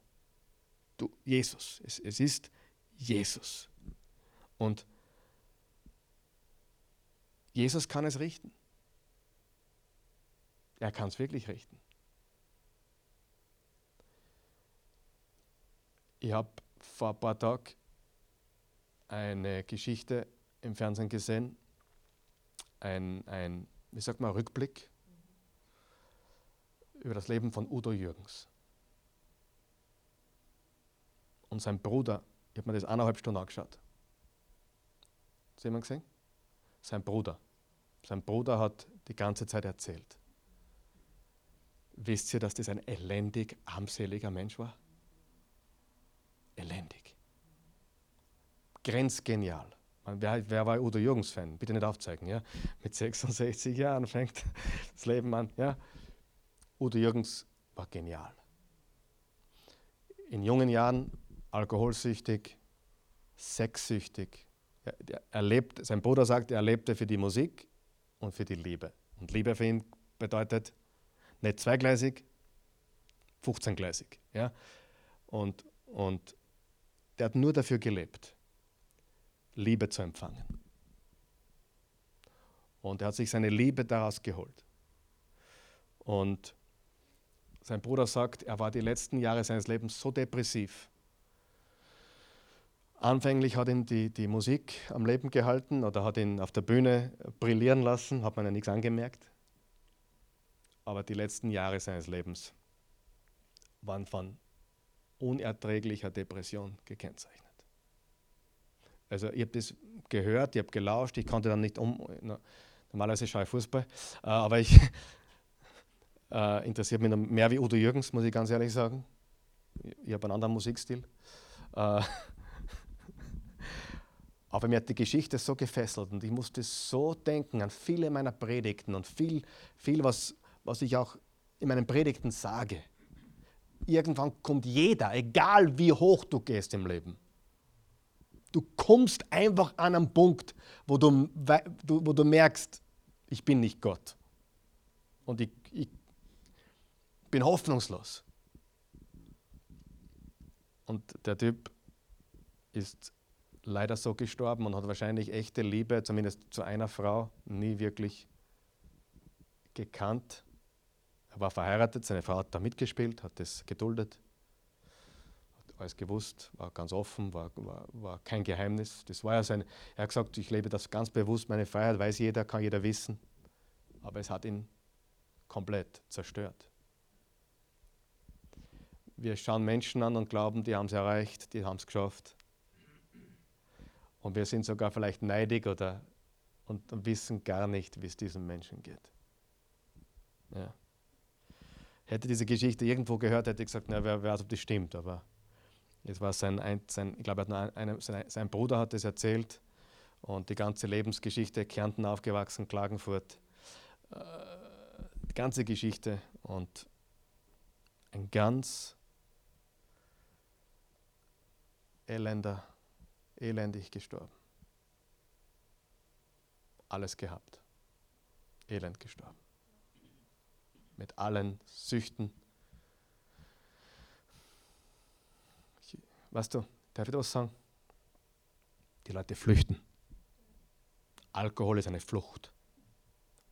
S1: Du, Jesus. Es, es ist Jesus. Und Jesus kann es richten. Er kann es wirklich richten. Ich habe vor ein paar Tagen eine Geschichte im Fernsehen gesehen, ein, ein wie sagt man, Rückblick über das Leben von Udo Jürgens. Und sein Bruder, ich habe mir das eineinhalb Stunden angeschaut. Hat jemand gesehen? Sein Bruder. Sein Bruder hat die ganze Zeit erzählt. Wisst ihr, dass das ein elendig, armseliger Mensch war? Elendig. Grenzgenial. Wer, wer war Udo Jürgens Fan? Bitte nicht aufzeigen. Ja? Mit 66 Jahren fängt das Leben an. Ja? Udo Jürgens war genial. In jungen Jahren alkoholsüchtig, sexsüchtig. Er, er lebt, sein Bruder sagt, er lebte für die Musik und für die Liebe. Und Liebe für ihn bedeutet nicht zweigleisig, 15-gleisig. Ja? Und, und der hat nur dafür gelebt, Liebe zu empfangen. Und er hat sich seine Liebe daraus geholt. Und sein Bruder sagt, er war die letzten Jahre seines Lebens so depressiv. Anfänglich hat ihn die, die Musik am Leben gehalten oder hat ihn auf der Bühne brillieren lassen, hat man ja nichts angemerkt. Aber die letzten Jahre seines Lebens waren von unerträglicher Depression gekennzeichnet. Also ich habe das gehört, ich habe gelauscht, ich konnte dann nicht um. Normalerweise schaue ich Fußball, äh, aber ich äh, interessiert mich mehr wie Udo Jürgens, muss ich ganz ehrlich sagen. Ich habe einen anderen Musikstil. Äh, aber mir hat die Geschichte so gefesselt und ich musste so denken an viele meiner Predigten und viel, viel was, was ich auch in meinen Predigten sage. Irgendwann kommt jeder, egal wie hoch du gehst im Leben. Du kommst einfach an einen Punkt, wo du, wo du merkst, ich bin nicht Gott. Und ich, ich bin hoffnungslos. Und der Typ ist leider so gestorben und hat wahrscheinlich echte Liebe, zumindest zu einer Frau, nie wirklich gekannt. Er war verheiratet, seine Frau hat da mitgespielt, hat das geduldet, hat alles gewusst, war ganz offen, war, war, war kein Geheimnis. Das war ja sein, er hat gesagt, ich lebe das ganz bewusst, meine Freiheit weiß jeder, kann jeder wissen. Aber es hat ihn komplett zerstört. Wir schauen Menschen an und glauben, die haben es erreicht, die haben es geschafft. Und wir sind sogar vielleicht neidig oder und wissen gar nicht, wie es diesen Menschen geht. Ja. Hätte diese Geschichte irgendwo gehört, hätte ich gesagt, na, wer weiß, ob das stimmt. Aber es war sein, sein ich glaube, eine, sein, sein Bruder hat es erzählt und die ganze Lebensgeschichte, Kärnten aufgewachsen, Klagenfurt, äh, die ganze Geschichte und ein ganz elender elendig gestorben. Alles gehabt. Elend gestorben. Mit allen Süchten. Weißt du, darf ich das sagen? Die Leute flüchten. Alkohol ist eine Flucht.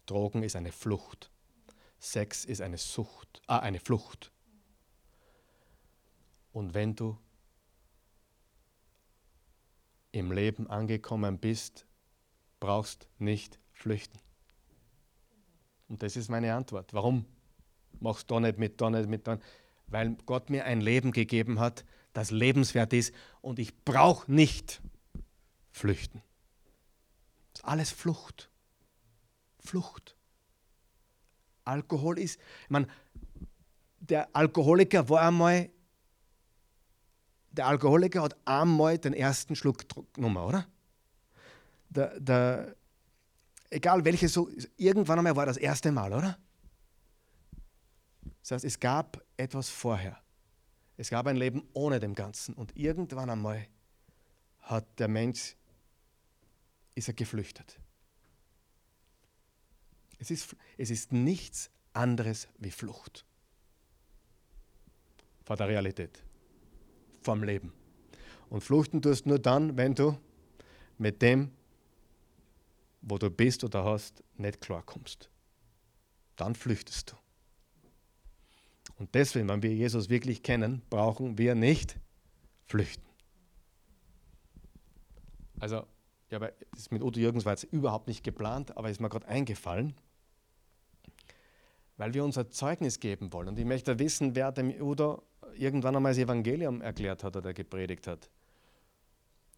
S1: Drogen ist eine Flucht. Sex ist eine Sucht, ah, eine Flucht. Und wenn du im Leben angekommen bist, brauchst nicht flüchten. Und das ist meine Antwort. Warum machst du nicht mit, da nicht mit, da? Weil Gott mir ein Leben gegeben hat, das lebenswert ist und ich brauche nicht flüchten. Das ist alles Flucht. Flucht. Alkohol ist, ich meine, der Alkoholiker war einmal der Alkoholiker hat einmal den ersten Schluck genommen, oder? Der, der, egal welche, so, irgendwann einmal war das erste Mal, oder? Das heißt, es gab etwas vorher. Es gab ein Leben ohne dem Ganzen. Und irgendwann einmal hat der Mensch, ist er geflüchtet. Es ist, es ist nichts anderes wie Flucht vor der Realität vom Leben. Und fluchten tust nur dann, wenn du mit dem, wo du bist oder hast, nicht klarkommst. Dann flüchtest du. Und deswegen, wenn wir Jesus wirklich kennen, brauchen wir nicht flüchten. Also, ja, das mit Udo Jürgens war jetzt überhaupt nicht geplant, aber ist mir gerade eingefallen, weil wir unser Zeugnis geben wollen. Und ich möchte wissen, wer dem Udo irgendwann einmal das Evangelium erklärt hat oder gepredigt hat.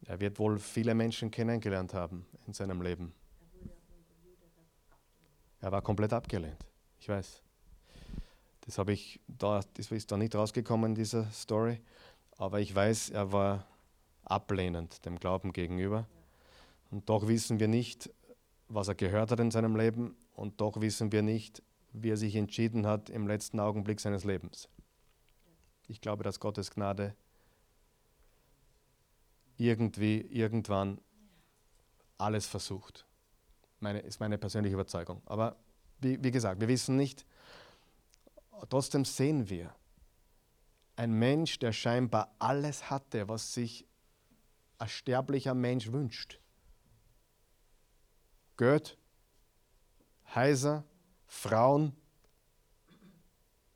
S1: Er wird wohl viele Menschen kennengelernt haben in seinem Leben. Er war komplett abgelehnt. Ich weiß. Das habe ich da, das ist da nicht rausgekommen in dieser Story. Aber ich weiß, er war ablehnend dem Glauben gegenüber. Und doch wissen wir nicht, was er gehört hat in seinem Leben. Und doch wissen wir nicht, wie er sich entschieden hat im letzten Augenblick seines Lebens. Ich glaube, dass Gottes Gnade irgendwie, irgendwann alles versucht. Meine, ist meine persönliche Überzeugung. Aber wie, wie gesagt, wir wissen nicht. Trotzdem sehen wir, ein Mensch, der scheinbar alles hatte, was sich ein sterblicher Mensch wünscht. Geld, Häuser, Frauen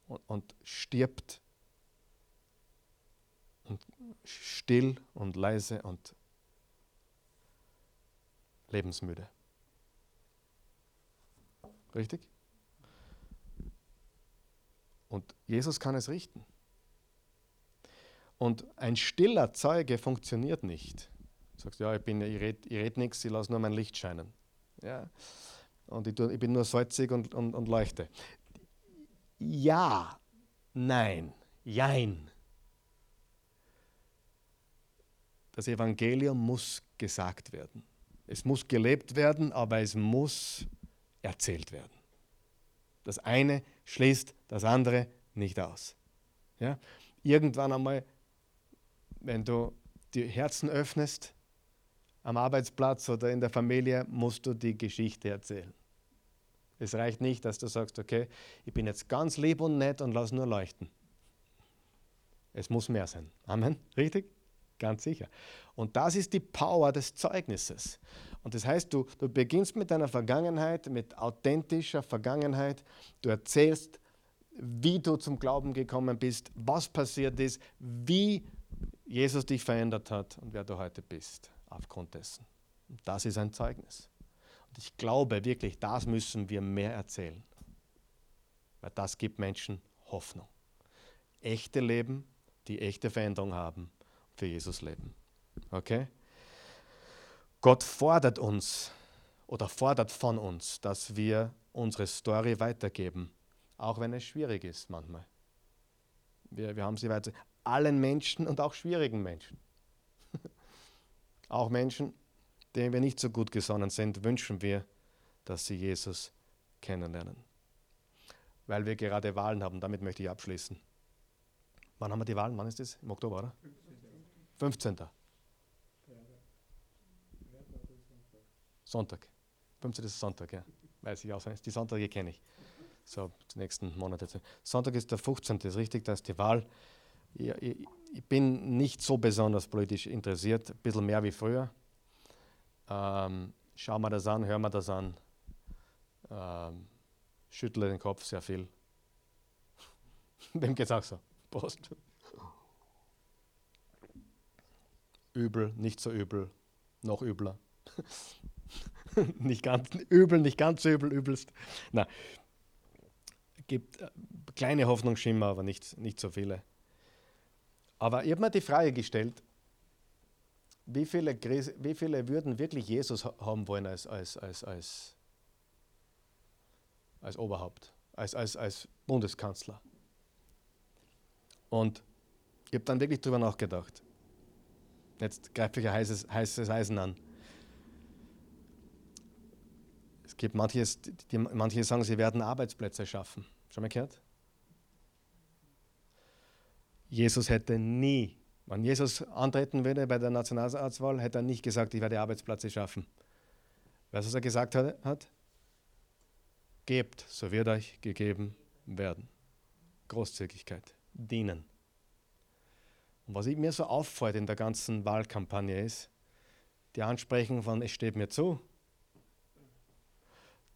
S1: und, und stirbt und still und leise und lebensmüde. Richtig? Und Jesus kann es richten. Und ein stiller Zeuge funktioniert nicht. Du sagst, ja, ich, ich rede red nichts, ich lasse nur mein Licht scheinen. Ja. Und ich, ich bin nur salzig und, und, und leuchte. Ja, nein, jein. Das Evangelium muss gesagt werden. Es muss gelebt werden, aber es muss erzählt werden. Das eine schließt das andere nicht aus. Ja? Irgendwann einmal, wenn du die Herzen öffnest, am Arbeitsplatz oder in der Familie, musst du die Geschichte erzählen. Es reicht nicht, dass du sagst, okay, ich bin jetzt ganz lieb und nett und lass nur leuchten. Es muss mehr sein. Amen. Richtig? Ganz sicher. Und das ist die Power des Zeugnisses. Und das heißt, du, du beginnst mit deiner Vergangenheit, mit authentischer Vergangenheit. Du erzählst, wie du zum Glauben gekommen bist, was passiert ist, wie Jesus dich verändert hat und wer du heute bist aufgrund dessen. Und das ist ein Zeugnis. Und ich glaube wirklich, das müssen wir mehr erzählen. Weil das gibt Menschen Hoffnung. Echte Leben, die echte Veränderung haben, für Jesus leben. Okay? Gott fordert uns oder fordert von uns, dass wir unsere Story weitergeben, auch wenn es schwierig ist manchmal. Wir, wir haben sie weiter. Allen Menschen und auch schwierigen Menschen. auch Menschen, denen wir nicht so gut gesonnen sind, wünschen wir, dass sie Jesus kennenlernen. Weil wir gerade Wahlen haben, damit möchte ich abschließen. Wann haben wir die Wahlen? Wann ist das? Im Oktober, oder? 15. Sonntag. 15. ist Sonntag, ja. Weiß ich auswendig. Die Sonntage kenne ich. So, die nächsten Monate. Sonntag ist der 15. ist richtig, da ist die Wahl. Ich, ich, ich, bin nicht so besonders politisch interessiert, ein bisschen mehr wie früher. Ähm, schau mal das an, hör mal das an. Ähm, schüttle den Kopf sehr viel. Dem geht es auch so. Prost. Übel, nicht so übel, noch übler. nicht ganz übel, nicht ganz übel, übelst. Na, gibt äh, kleine Hoffnungsschimmer, aber nicht, nicht so viele. Aber ich habe mir die Frage gestellt, wie viele, wie viele würden wirklich Jesus haben wollen als, als, als, als, als Oberhaupt, als, als, als Bundeskanzler? Und ich habe dann wirklich darüber nachgedacht. Jetzt greife ich ein heißes, heißes Eisen an. Es gibt manches, die, manche sagen, sie werden Arbeitsplätze schaffen. Schon mal gehört? Jesus hätte nie, wenn Jesus antreten würde bei der Nationalratswahl, hätte er nicht gesagt, ich werde Arbeitsplätze schaffen. Weißt du, was er gesagt hat? Gebt, so wird euch gegeben werden. Großzügigkeit, dienen. Und was mir so auffällt in der ganzen Wahlkampagne ist, die ansprechen von, es steht mir zu,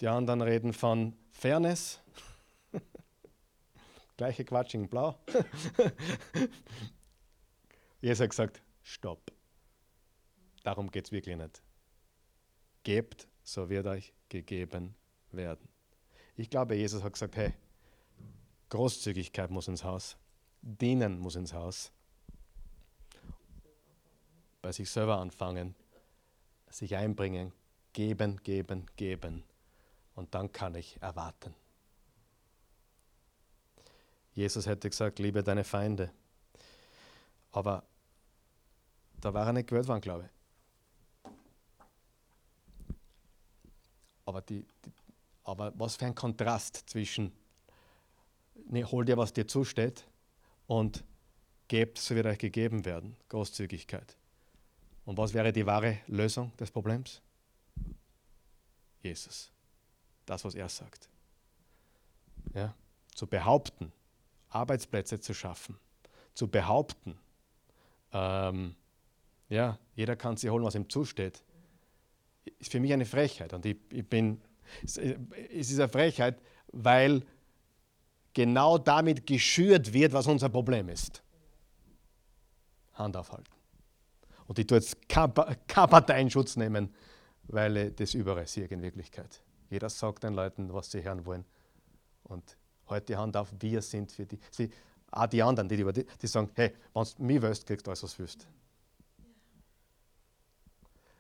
S1: die anderen reden von Fairness. Gleiche Quatsch in Blau. Jesus hat gesagt, stopp. Darum geht es wirklich nicht. Gebt, so wird euch gegeben werden. Ich glaube, Jesus hat gesagt, hey, Großzügigkeit muss ins Haus. Dienen muss ins Haus. Bei sich selber anfangen, sich einbringen, geben, geben, geben und dann kann ich erwarten. Jesus hätte gesagt, liebe deine Feinde. Aber da war er nicht gehört worden, glaube ich. Aber, die, die, aber was für ein Kontrast zwischen, ne, hol dir, was dir zusteht und gebt, so wird euch gegeben werden. Großzügigkeit. Und was wäre die wahre Lösung des Problems? Jesus das, was er sagt. Ja? Zu behaupten, Arbeitsplätze zu schaffen, zu behaupten, ähm, ja, jeder kann sich holen, was ihm zusteht, ist für mich eine Frechheit. Und ich, ich bin, es ist eine Frechheit, weil genau damit geschürt wird, was unser Problem ist. Hand aufhalten. Und ich tue jetzt keine Partei in Schutz nehmen, weil das überall sehe in Wirklichkeit. Jeder sagt den Leuten, was sie hören wollen. Und heute die Hand auf, wir sind für die. Sie, auch die anderen, die, die, die sagen, hey, wenn du mich willst, kriegst du alles, was du willst.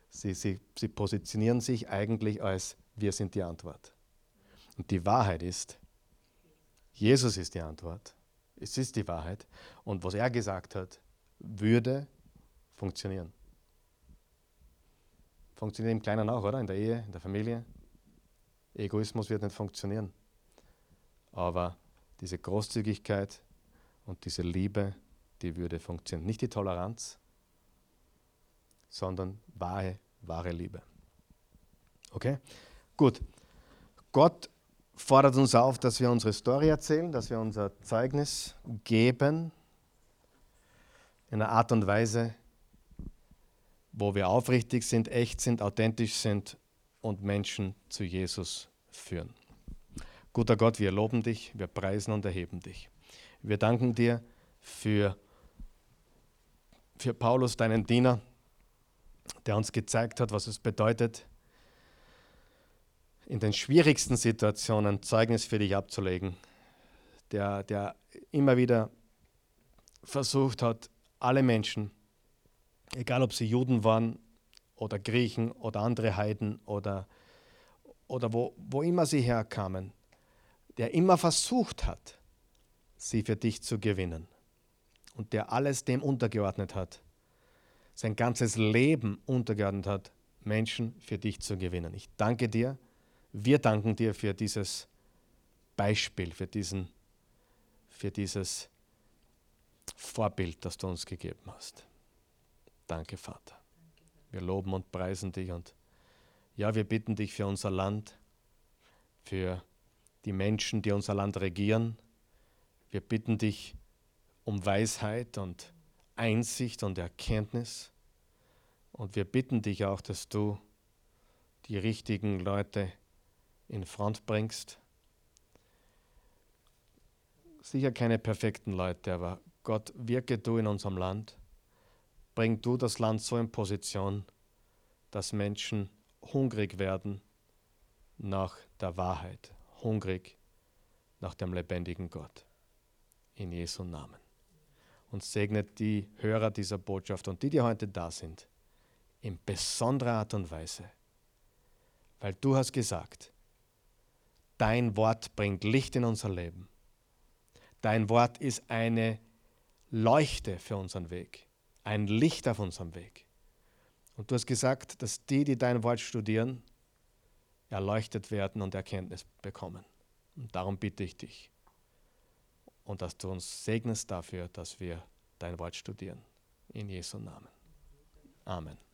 S1: Sie, sie, sie positionieren sich eigentlich als, wir sind die Antwort. Und die Wahrheit ist, Jesus ist die Antwort. Es ist die Wahrheit. Und was er gesagt hat, würde funktionieren. Funktioniert im Kleinen auch, oder? In der Ehe, in der Familie. Egoismus wird nicht funktionieren. Aber diese Großzügigkeit und diese Liebe, die würde funktionieren. Nicht die Toleranz, sondern wahre, wahre Liebe. Okay? Gut. Gott fordert uns auf, dass wir unsere Story erzählen, dass wir unser Zeugnis geben in einer Art und Weise, wo wir aufrichtig sind, echt sind, authentisch sind und Menschen zu Jesus führen. Guter Gott, wir loben dich, wir preisen und erheben dich. Wir danken dir für, für Paulus, deinen Diener, der uns gezeigt hat, was es bedeutet, in den schwierigsten Situationen Zeugnis für dich abzulegen, der, der immer wieder versucht hat, alle Menschen, egal ob sie Juden waren oder Griechen oder andere Heiden oder, oder wo, wo immer sie herkamen, der immer versucht hat, sie für dich zu gewinnen und der alles dem untergeordnet hat, sein ganzes Leben untergeordnet hat, Menschen für dich zu gewinnen. Ich danke dir, wir danken dir für dieses Beispiel, für, diesen, für dieses Vorbild, das du uns gegeben hast. Danke, Vater. Wir loben und preisen dich und ja, wir bitten dich für unser Land, für die Menschen, die unser Land regieren. Wir bitten dich um Weisheit und Einsicht und Erkenntnis. Und wir bitten dich auch, dass du die richtigen Leute in Front bringst. Sicher keine perfekten Leute, aber Gott, wirke du in unserem Land. Bring du das Land so in Position, dass Menschen hungrig werden nach der Wahrheit, hungrig nach dem lebendigen Gott. In Jesu Namen. Und segnet die Hörer dieser Botschaft und die, die heute da sind, in besonderer Art und Weise. Weil du hast gesagt, dein Wort bringt Licht in unser Leben. Dein Wort ist eine Leuchte für unseren Weg, ein Licht auf unserem Weg. Und du hast gesagt, dass die, die dein Wort studieren, erleuchtet werden und Erkenntnis bekommen. Und darum bitte ich dich. Und dass du uns segnest dafür, dass wir dein Wort studieren. In Jesu Namen. Amen.